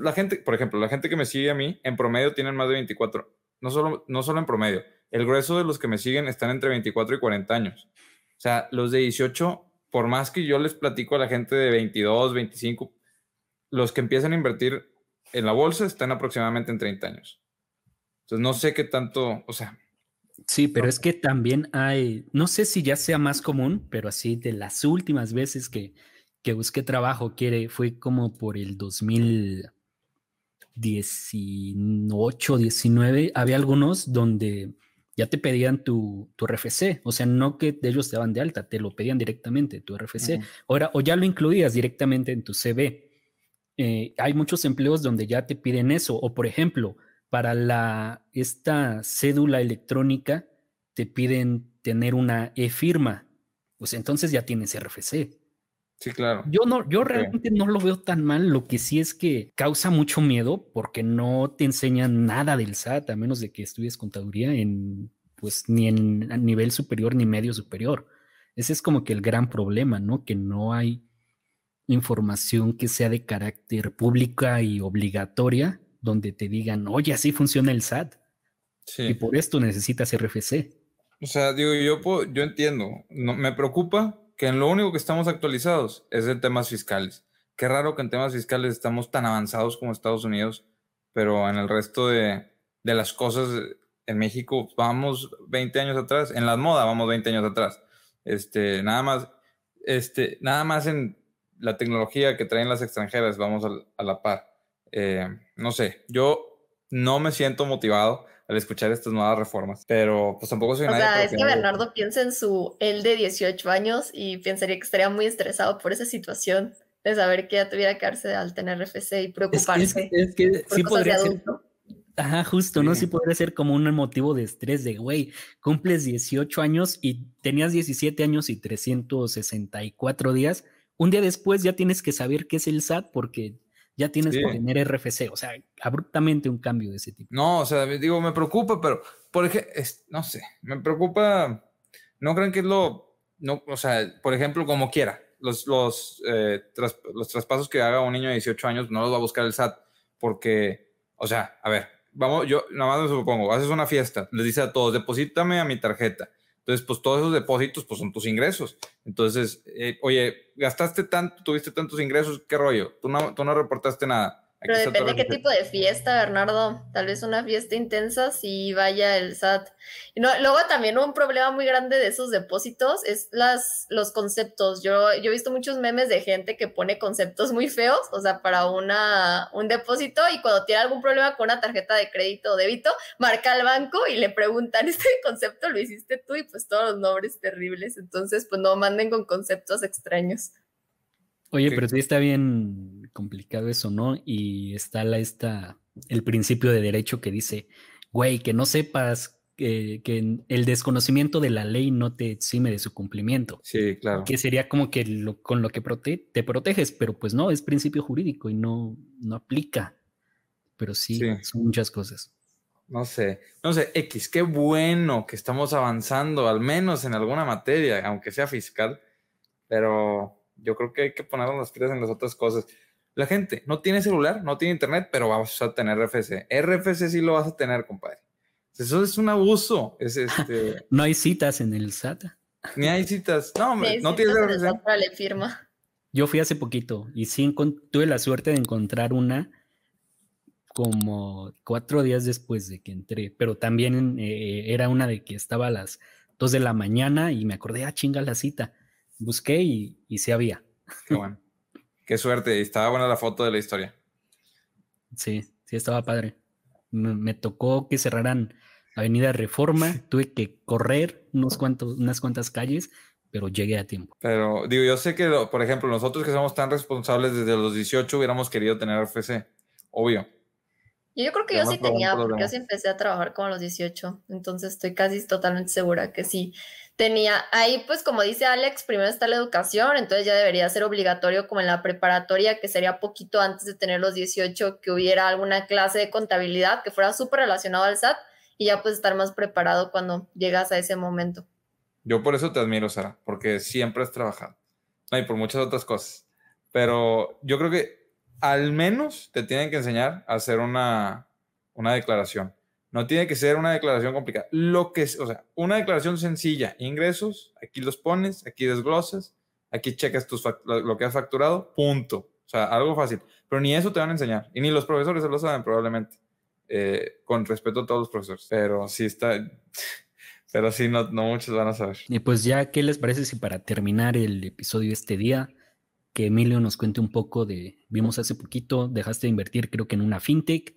la gente, por ejemplo, la gente que me sigue a mí, en promedio tienen más de 24, no solo, no solo en promedio, el grueso de los que me siguen están entre 24 y 40 años. O sea, los de 18, por más que yo les platico a la gente de 22, 25, los que empiezan a invertir en la bolsa están aproximadamente en 30 años. Entonces, no sé qué tanto, o sea, Sí, pero es que también hay, no sé si ya sea más común, pero así de las últimas veces que, que busqué trabajo, quiere, fue como por el 2018, 19, había algunos donde ya te pedían tu, tu RFC, o sea, no que ellos te daban de alta, te lo pedían directamente, tu RFC, Ahora, o ya lo incluías directamente en tu CV. Eh, hay muchos empleos donde ya te piden eso, o por ejemplo, para la, esta cédula electrónica te piden tener una e-firma, pues entonces ya tienes RFC. Sí, claro. Yo no, yo realmente no lo veo tan mal. Lo que sí es que causa mucho miedo porque no te enseñan nada del SAT, a menos de que estudies contaduría en, pues, ni en nivel superior ni medio superior. Ese es como que el gran problema, ¿no? Que no hay información que sea de carácter pública y obligatoria donde te digan, oye, así funciona el SAT. Y por esto necesitas RFC. O sea, digo, yo, yo entiendo. No, me preocupa que en lo único que estamos actualizados es en temas fiscales. Qué raro que en temas fiscales estamos tan avanzados como Estados Unidos, pero en el resto de, de las cosas en México vamos 20 años atrás. En la moda vamos 20 años atrás. Este, nada más, este, nada más en la tecnología que traen las extranjeras vamos a la par. Eh, no sé, yo no me siento motivado al escuchar estas nuevas reformas, pero pues tampoco soy o nadie. O sea, es que Bernardo piensa en su él de 18 años y pensaría que estaría muy estresado por esa situación de saber que ya tuviera que darse al tener FC y preocuparse. Es que, sí podría ser. Ajá, justo, ¿no? Sí podría ser como un motivo de estrés de, güey, cumples 18 años y tenías 17 años y 364 días. Un día después ya tienes que saber qué es el SAT porque ya tienes que tener RFC, o sea, abruptamente un cambio de ese tipo. No, o sea, digo, me preocupa, pero, por ejemplo, no sé, me preocupa, no creen que es lo, no, o sea, por ejemplo, como quiera, los, los, eh, los traspasos que haga un niño de 18 años no los va a buscar el SAT, porque, o sea, a ver, vamos, yo nada más me supongo, haces una fiesta, les dice a todos, deposítame a mi tarjeta, entonces, pues todos esos depósitos, pues son tus ingresos. Entonces, eh, oye, gastaste tanto, tuviste tantos ingresos, ¿qué rollo? Tú no, tú no reportaste nada. Pero depende de qué tipo de fiesta, Bernardo. Tal vez una fiesta intensa si vaya el SAT. Y no, luego también un problema muy grande de esos depósitos es las, los conceptos. Yo, yo he visto muchos memes de gente que pone conceptos muy feos, o sea, para una, un depósito y cuando tiene algún problema con una tarjeta de crédito o débito, marca al banco y le preguntan, ¿este concepto lo hiciste tú? Y pues todos los nombres terribles. Entonces, pues no manden con conceptos extraños. Oye, pero sí está bien complicado eso, ¿no? Y está la, esta, el principio de derecho que dice, güey, que no sepas que, que el desconocimiento de la ley no te exime de su cumplimiento. Sí, claro. Que sería como que lo- con lo que prote- te proteges, pero pues no, es principio jurídico y no, no aplica. Pero sí, Sí. son muchas cosas. No sé, no sé, X, qué bueno que estamos avanzando, al menos en alguna materia, aunque sea fiscal, pero yo creo que hay que ponernos las pilas en las otras cosas. La gente no tiene celular, no tiene internet, pero vas a tener RFC. RFC sí lo vas a tener, compadre. Eso es un abuso. Es este, No hay citas en el SAT. ni hay citas. No, hombre, Sí, no tienes RFC. firma. Yo fui hace poquito y sí tuve la suerte de encontrar una como cuatro días después de que entré, pero también eh, era una de que estaba a las dos de la mañana y me acordé, ah, chinga la cita. Busqué y, y sí había. Qué bueno. Qué suerte. Estaba buena la foto de la historia. Sí, sí estaba padre. Me, me tocó que cerraran Avenida Reforma, tuve que correr unos cuantos, unas cuantas calles, pero llegué a tiempo. Pero digo, yo sé que, lo- por ejemplo, nosotros que somos tan responsables desde los 18 hubiéramos querido tener RFC. Obvio. Y yo creo que yo sí tenía, porque yo sí empecé a trabajar como a los 18, entonces estoy casi totalmente segura que sí tenía. Ahí, pues como dice Alex, primero está la educación, entonces ya debería ser obligatorio como en la preparatoria, que sería poquito antes de tener los 18, que hubiera alguna clase de contabilidad que fuera súper relacionado al SAT y ya pues estar más preparado cuando llegas a ese momento. Yo por eso te admiro, Sara, porque siempre has trabajado. No, y por muchas otras cosas. Pero yo creo que al menos te tienen que enseñar a hacer una, una declaración. No tiene que ser una declaración complicada. Lo que o sea, una declaración sencilla. Ingresos, aquí los pones, aquí desglosas, aquí checas tus lo que has facturado, punto. O sea, algo fácil. Pero ni eso te van a enseñar. Y ni los profesores se lo saben probablemente. Eh, con respeto a todos los profesores. Pero sí está... Pero sí, no, no muchos van a saber. Y pues ya, ¿qué les parece si para terminar el episodio este día, que Emilio nos cuente un poco de, vimos hace poquito, dejaste de invertir creo que en una fintech,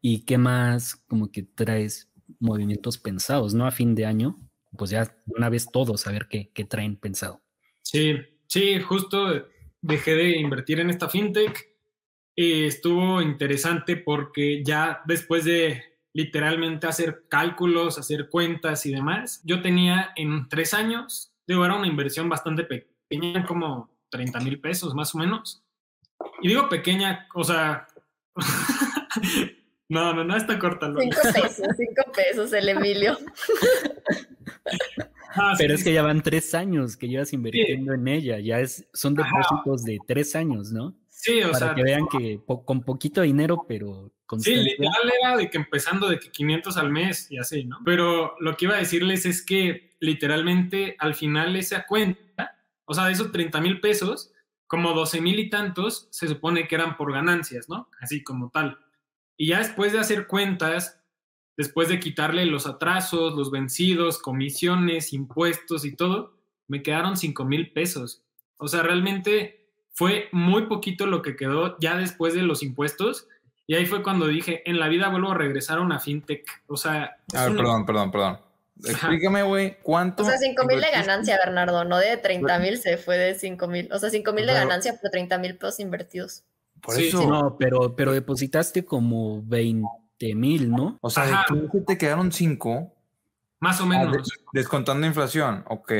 y qué más como que traes movimientos pensados, ¿no? A fin de año, pues ya una vez todos a ver qué, qué traen pensado. Sí, sí, justo dejé de invertir en esta fintech. y estuvo interesante porque ya después de literalmente hacer cálculos, hacer cuentas y demás, yo tenía en tres años, digo, era una inversión bastante pequeña, como 30 mil pesos más o menos. Y digo pequeña, o sea, no, no, no está corta. Cinco pesos, cinco pesos el Emilio. Ah, Pero sí, es que ya van tres años que llevas invirtiendo en ella, ya es, son depósitos de tres años, ¿no? sí, o Para sea, que vean que po- con poquito dinero, pero Sí, constancia, literal era de que empezando de que 500 al mes y así, ¿no? Pero lo que iba a decirles es que literalmente al final esa cuenta, o sea, de esos 30 mil pesos, como 12 mil y tantos se supone que eran por ganancias, ¿no? Así como tal. Y ya después de hacer cuentas, después de quitarle los atrasos, los vencidos, comisiones, impuestos y todo, me quedaron 5 mil pesos. O sea, realmente fue muy poquito lo que quedó ya después de los impuestos. Y ahí fue cuando dije, en la vida vuelvo a regresar a una fintech. O sea, es A ver, una- perdón, perdón, perdón. Explícame, güey, ¿cuánto? O sea, 5 mil de ganancia, Bernardo, no de 30 mil, se fue de 5 mil. O sea, 5 mil de ganancia, pero 30 mil pesos invertidos. Por Sí, eso. sí. No, pero, pero depositaste como 20 mil, ¿no? O sea, Ajá. de 15 te quedaron 5. más o menos. descontando inflación, ok.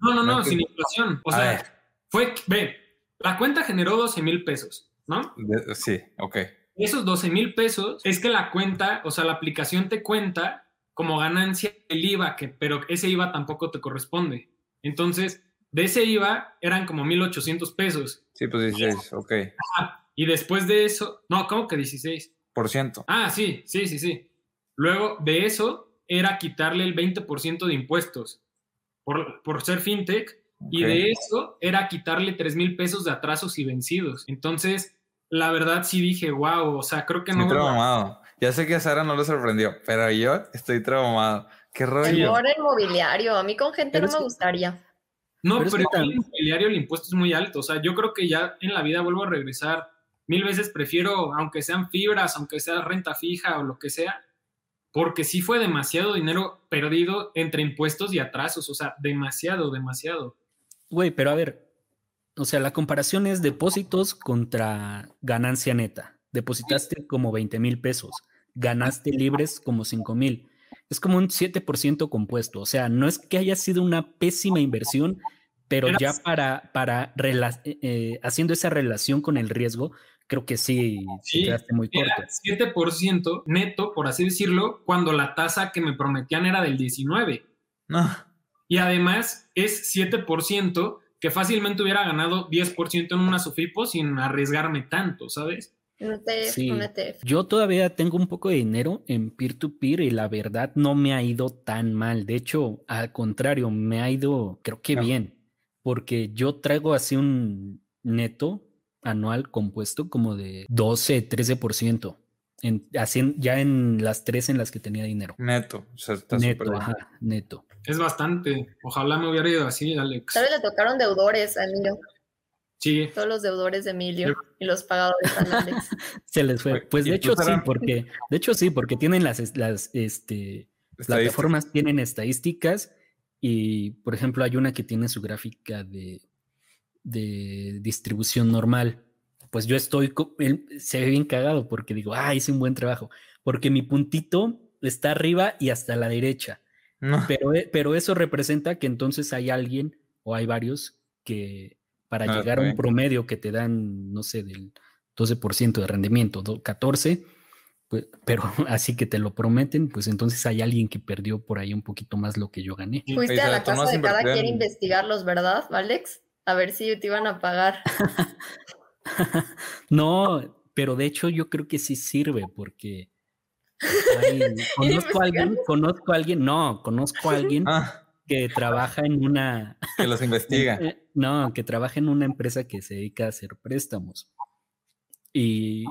No, no, no, no sin inflación. O A sea, ver. fue, ve, la cuenta generó 12 mil pesos, ¿no? De- sí, ok. Esos 12 mil pesos es que la cuenta, o sea, la aplicación te cuenta como ganancia el IVA, que, pero ese IVA tampoco te corresponde. Entonces, de ese IVA eran como 1.800 pesos. Sí, pues 16, ok. Y después de eso, no, ¿cómo que 16? Por ciento. Ah, sí, sí, sí, sí. Luego de eso era quitarle el 20% de impuestos por, por ser fintech y ok. de eso era quitarle 3 mil pesos de atrasos y vencidos. Entonces, la verdad sí dije, wow, o sea, creo que no... Estoy traumado. Ya sé que a Sara no le sorprendió, pero yo estoy traumado. ¿Qué rollo? Mejor el mobiliario. A mí con gente Pero no me gustaría. No, Pero pero, en inmobiliario el impuesto es muy alto. O sea, yo creo que ya en la vida vuelvo a regresar. Mil veces prefiero, aunque sean fibras, aunque sea renta fija o lo que sea, porque sí fue demasiado dinero perdido entre impuestos y atrasos. O sea, demasiado, demasiado. Güey, pero a ver, o sea, la comparación es depósitos contra ganancia neta. Depositaste como 20 mil pesos, ganaste libres como 5 mil. Es como un 7% compuesto. O sea, no es que haya sido una pésima inversión, pero ya para, para eh, eh, haciendo esa relación con el riesgo, creo que sí, sí quedaste muy corto. 7% neto, por así decirlo, cuando la tasa que me prometían era del 19. No. Y además es 7% que fácilmente hubiera ganado 10% en una Sofipo sin arriesgarme tanto, ¿sabes? sí. Yo todavía tengo un poco de dinero en peer-to-peer y la verdad no me ha ido tan mal. De hecho, al contrario, me ha ido, creo que bien, porque yo traigo así un neto anual compuesto como de 12, 13%. En, así ya en las tres en las que tenía dinero. Neto, o sea, está neto, ajá, neto. Es bastante. Ojalá me hubiera ido así, Alex. Tal vez le tocaron deudores a Emilio. Sí. Todos los deudores de Emilio y los pagadores a Alex. Se les fue. Pues de hecho sí, porque, de hecho sí, porque tienen las, las este, plataformas tienen estadísticas y, por ejemplo, hay una que tiene su gráfica de, de distribución normal. Pues yo estoy, se ve bien cagado porque digo, ah, hice un buen trabajo, porque mi puntito está arriba y hasta la derecha. Pero, eh, pero eso representa que entonces hay alguien o hay varios que para ah, llegar a un promedio que te dan, no sé, del 12% de rendimiento, 14%, pues, pero así que te lo prometen, pues entonces hay alguien que perdió por ahí un poquito más lo que yo gané. Fuiste a la casa de cada quien investigarlos, ¿verdad, Alex? A ver si te iban a pagar. no, pero de hecho yo creo que sí sirve porque conozco a alguien, conozco a alguien, no, conozco a alguien ah. que trabaja en una... Que los investiga. Eh, no, que trabaja en una empresa que se dedica a hacer préstamos. Y,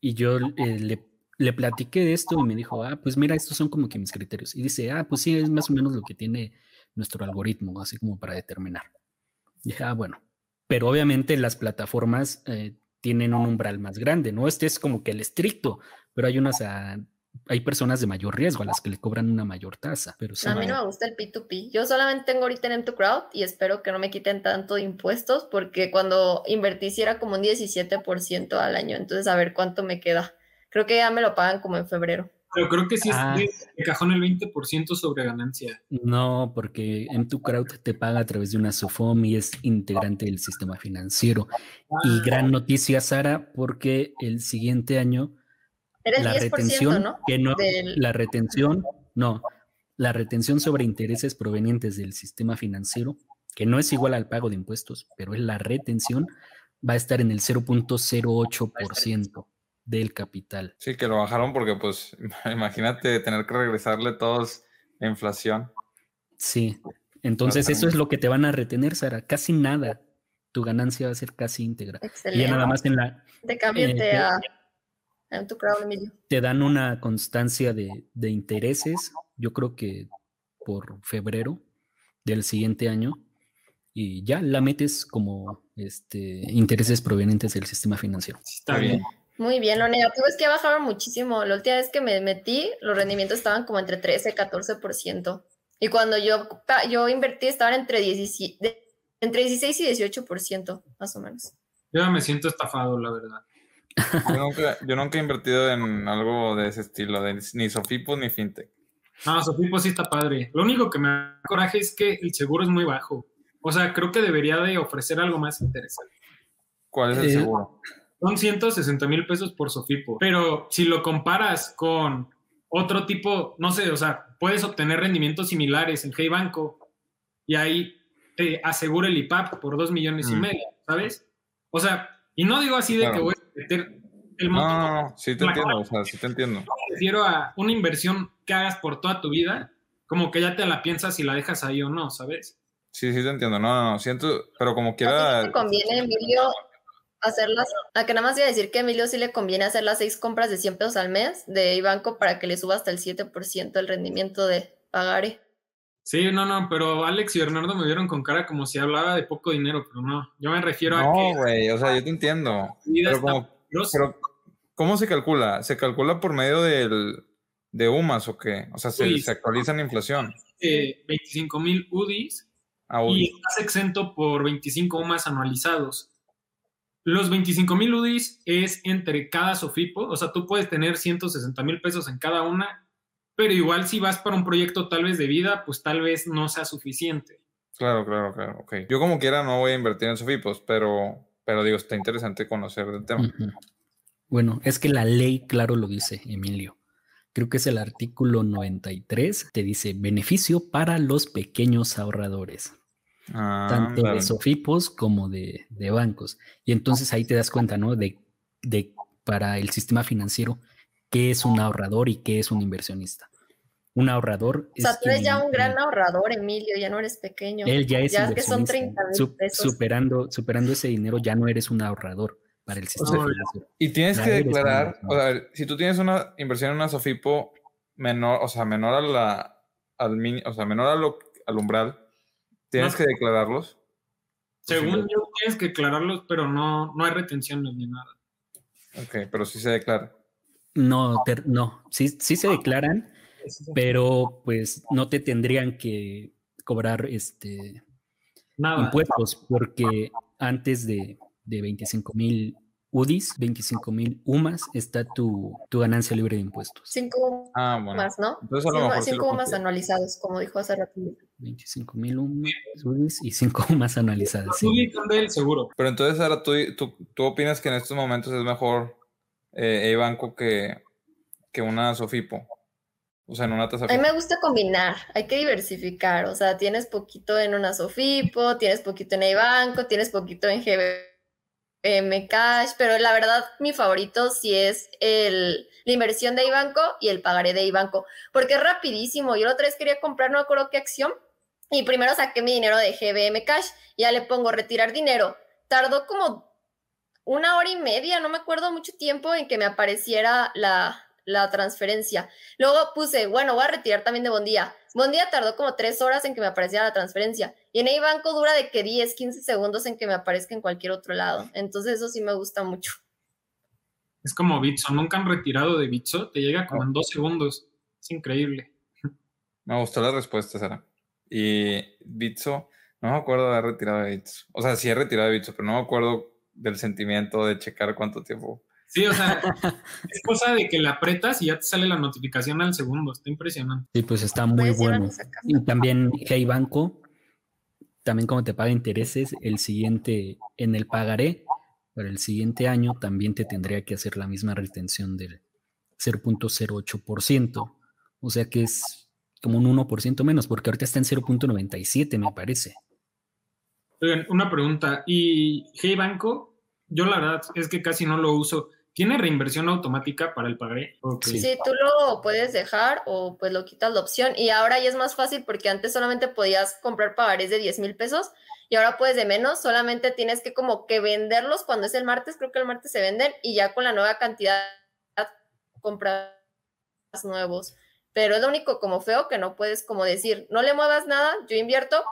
y yo eh, le le platiqué de esto y me dijo, ah, pues mira, estos son como que mis criterios. Y dice, ah, pues sí, es más o menos lo que tiene nuestro algoritmo, así como para determinar. Dije, ah, bueno. Pero obviamente las plataformas eh, tienen un umbral más grande, ¿no? Este es como que el estricto, pero hay unas, ah, hay personas de mayor riesgo a las que le cobran una mayor tasa. Pero a mí no me gusta el P2P. Yo solamente tengo ahorita en M2Crowd y espero que no me quiten tanto de impuestos porque cuando invertí era como un 17% al año. Entonces, a ver cuánto me queda. Creo que ya me lo pagan como en febrero. Pero creo que sí ah. es de cajón el 20% sobre ganancia. No, porque M2Crowd te paga a través de una SOFOM y es integrante del sistema financiero. Y ah. gran noticia, Sara, porque el siguiente año la retención, ¿no? que no, la retención, no, la retención sobre intereses provenientes del sistema financiero, que no es igual al pago de impuestos, pero es la retención, va a estar en el 0.08% del capital. Sí, que lo bajaron porque, pues, imagínate tener que regresarle todos la inflación. Sí, entonces eso es lo que te van a retener, Sara, casi nada. Tu ganancia va a ser casi íntegra. Excelente. Y nada más en la... Te cámbiate eh, a, en tu. Te dan una constancia de, de intereses, yo creo que por febrero del siguiente año, y ya la metes como este, intereses provenientes del sistema financiero. Está bien. Muy bien, lo negativo es que bajaron muchísimo. La última vez que me metí, los rendimientos estaban como entre 13 y 14%. Y cuando yo, yo invertí, estaban entre, 16, entre 16 y 18%, más o menos. Yo me siento estafado, la verdad. Yo nunca, he invertido en algo de ese estilo, de, ni Sofipo ni FinTech. No, Sofipo sí está padre. Lo único que me da coraje es que el seguro es muy bajo. O sea, creo que debería de ofrecer algo más interesante. ¿Cuál es el eh, seguro? Son 160 mil pesos por Sofipo. Pero si lo comparas con otro tipo, no sé, o sea, puedes obtener rendimientos similares en Hey Banco y ahí te asegura el IPAP por dos millones y mm. medio, ¿sabes? O sea, y no digo así de que voy a meter el monto. No, no, sí te entiendo, o sea, sí te entiendo. Me refiero a una inversión que hagas por toda tu vida, como que ya te la piensas si la dejas ahí o no, ¿sabes? Sí, sí te entiendo. No, no, no, siento, pero como quiera. te conviene, Emilio, hacerlas, a que nada más iba a decir que a Emilio sí le conviene hacer las seis compras de 100 pesos al mes de Ibanco para que le suba hasta el 7% el rendimiento de pagaré. Sí, no, no, pero Alex y Bernardo me vieron con cara como si hablaba de poco dinero, pero no, yo me refiero a que... No, güey, o sea, yo te entiendo. Pero, como, ¿cómo se calcula? ¿Se calcula por medio del, de UMAS o qué? O sea, ¿se, actualiza en inflación? Eh, 25 mil UDIs a y UDI. estás exento por 25 UMAS anualizados. Los 25 mil UDIs es entre cada SOFIPO, o sea, tú puedes tener 160 mil pesos en cada una, pero igual si vas para un proyecto tal vez de vida, pues tal vez no sea suficiente. Claro, claro, claro. Ok. Yo como quiera no voy a invertir en Sofipos, pero, pero digo, está interesante conocer del tema. Bueno, es que la ley, claro, lo dice, Emilio. Creo que es el artículo 93, te dice beneficio para los pequeños ahorradores, Ah, tanto de SOFIPOS como de, de bancos. Y entonces ahí te das cuenta, ¿no? De, de para el sistema financiero, qué es un ahorrador y qué es un inversionista. Un ahorrador O sea, es tú eres quien- ya un gran ahorrador, Emilio, ya no eres pequeño. Él ya es Ya es que son inversionista. 30 mil Su- pesos. superando, superando ese dinero, ya no eres un ahorrador para el sistema sea, financiero. Y tienes Ya que declarar, o sea, si tú tienes una inversión en una Sofipo menor, o sea, menor a la, al o sea, menor a lo, al umbral, tienes No. que declararlos. Según Sí. yo, tienes que aclararlos, pero no, no hay retenciones ni nada. Ok, pero sí se declara. No, no, sí, sí se declaran, pero pues no te tendrían que cobrar este Nada. impuestos porque antes de, de 25 mil UDIs, 25 mil UMAS, está tu, tu ganancia libre de impuestos. Cinco Ah, bueno. más, ¿no? Entonces a lo Cinco, mejor sí lo cinco más considero. anualizados, como dijo hace rato. 25 mil UDIs y 5 UMAS anualizadas. sí. Del seguro. Pero entonces ahora tú, tú, tú opinas que en estos momentos es mejor eh, banco que, que una Sofipo. O sea, en una tasa A mí me gusta combinar, hay que diversificar, o sea, tienes poquito en una Sofipo, tienes poquito en banco, tienes poquito en GBM Cash, pero la verdad mi favorito sí es el, la inversión de Ibanco y el pagaré de Ibanco, porque es rapidísimo. Yo la otra vez quería comprar, no acuerdo qué acción, y primero saqué mi dinero de GBM Cash, ya le pongo retirar dinero. Tardó como una hora y media, no me acuerdo mucho tiempo en que me apareciera la, la transferencia. Luego puse, bueno, voy a retirar también de Bondía. Bondía tardó como tres horas en que me apareciera la transferencia. Y en banco dura de que 10, 15 segundos en que me aparezca en cualquier otro lado. Entonces eso sí me gusta mucho. Es como Bitso. Nunca han retirado de Bitso. Te llega como en dos segundos. Es increíble. Me gustó la respuesta, Sara. Y Bitso, no me acuerdo de haber retirado de Bitso. O sea, sí he retirado de Bitso, pero no me acuerdo del sentimiento de checar cuánto tiempo. Sí, o sea, es cosa de que la apretas y ya te sale la notificación al segundo. Está impresionante. Sí, pues está muy bueno. Y también Hey Banco, también como te paga intereses, el siguiente, en el pagaré, para el siguiente año también te tendría que hacer la misma retención del 0.08%. O sea que es como un 1% menos, porque ahorita está en 0.97, me parece. Oigan, una pregunta. ¿Y Hey Banco? Yo la verdad es que casi no lo uso. ¿Tiene reinversión automática para el pagaré? Sí, tú lo puedes dejar o pues lo quitas la opción. Y ahora ya es más fácil porque antes solamente podías comprar pagarés de 10 mil pesos y ahora puedes de menos. Solamente tienes que como que venderlos cuando es el martes. Creo que el martes se venden y ya con la nueva cantidad compras nuevos. Pero es lo único como feo que no puedes como decir, no le muevas nada, yo invierto.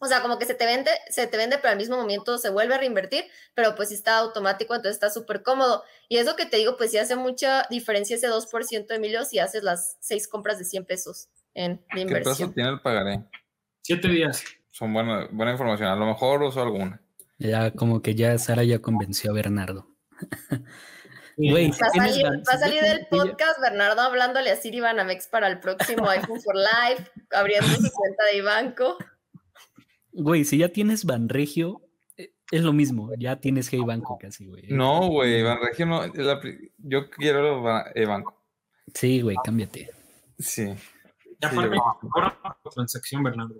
O sea, como que se te vende, se te vende, pero al mismo momento se vuelve a reinvertir, pero pues sí está automático, entonces está súper cómodo. Y eso que te digo, pues sí hace mucha diferencia ese 2%, Emilio, si haces las seis compras de 100 pesos en la ¿Qué plazo inversión. tiene el pagaré? Siete días. Son buena, buena información. A lo mejor uso alguna. Ya como que ya Sara ya convenció a Bernardo. Si Va a salir, va a salir del podcast Bernardo hablándole a Siri Banamex para el próximo iPhone for Life, abriendo su cuenta de banco. Güey, si ya tienes Banregio, eh, es lo mismo, ya tienes Hey Banco casi, güey. No, güey, Banregio no. la yo quiero eh, banco. Sí, güey, cámbiate. Sí. ya sí, aparte, yo- cobran por transacción, Bernardo.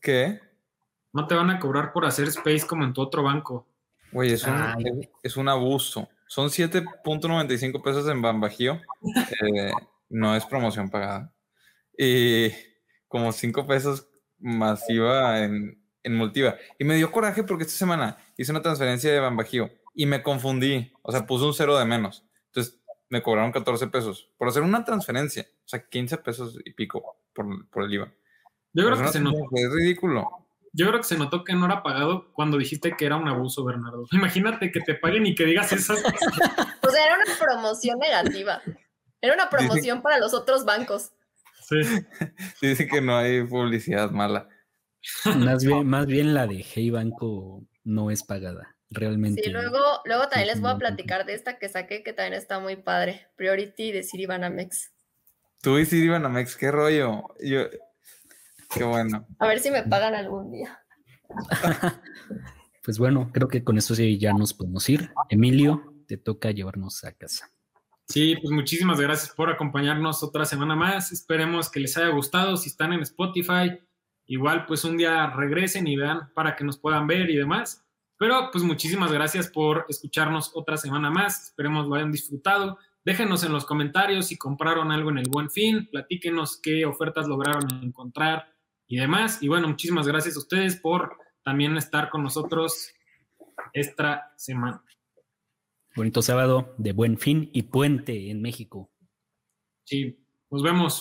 ¿Qué? No te van a cobrar por hacer space como en tu otro banco. Güey, es un, es un abuso. Son 7.95 pesos en Bambajío. Eh, no es promoción pagada. Y como 5 pesos masiva en, en Multiva. Y me dio coraje porque esta semana hice una transferencia de Bambajío y me confundí. O sea, puse un cero de menos. Entonces me cobraron 14 pesos por hacer una transferencia. O sea, 15 pesos y pico por, por el IVA. Yo creo que se notó. Es ridículo. Yo creo que se notó que no era pagado cuando dijiste que era un abuso, Bernardo. Imagínate que te paguen y que digas esas cosas. O sea, era una promoción negativa. Era una promoción para los otros bancos. Sí. Dice que no hay publicidad mala. Más bien, más bien la de Hey Banco no es pagada, realmente. Sí, luego, luego también les voy a platicar de esta que saqué, que también está muy padre. Priority de Citibanamex. Tú y Citibanamex, qué rollo. Yo, qué bueno. A ver si me pagan algún día. pues bueno, creo que con eso sí ya nos podemos ir. Emilio, te toca llevarnos a casa. Sí, pues muchísimas gracias por acompañarnos otra semana más. Esperemos que les haya gustado. Si están en Spotify, igual pues un día regresen y vean para que nos puedan ver y demás. Pero pues muchísimas gracias por escucharnos otra semana más. Esperemos lo hayan disfrutado. Déjenos en los comentarios si compraron algo en el buen fin. Platíquenos qué ofertas lograron encontrar y demás. Y bueno, muchísimas gracias a ustedes por también estar con nosotros esta semana. Bonito sábado de buen fin y puente en México. Sí, nos vemos.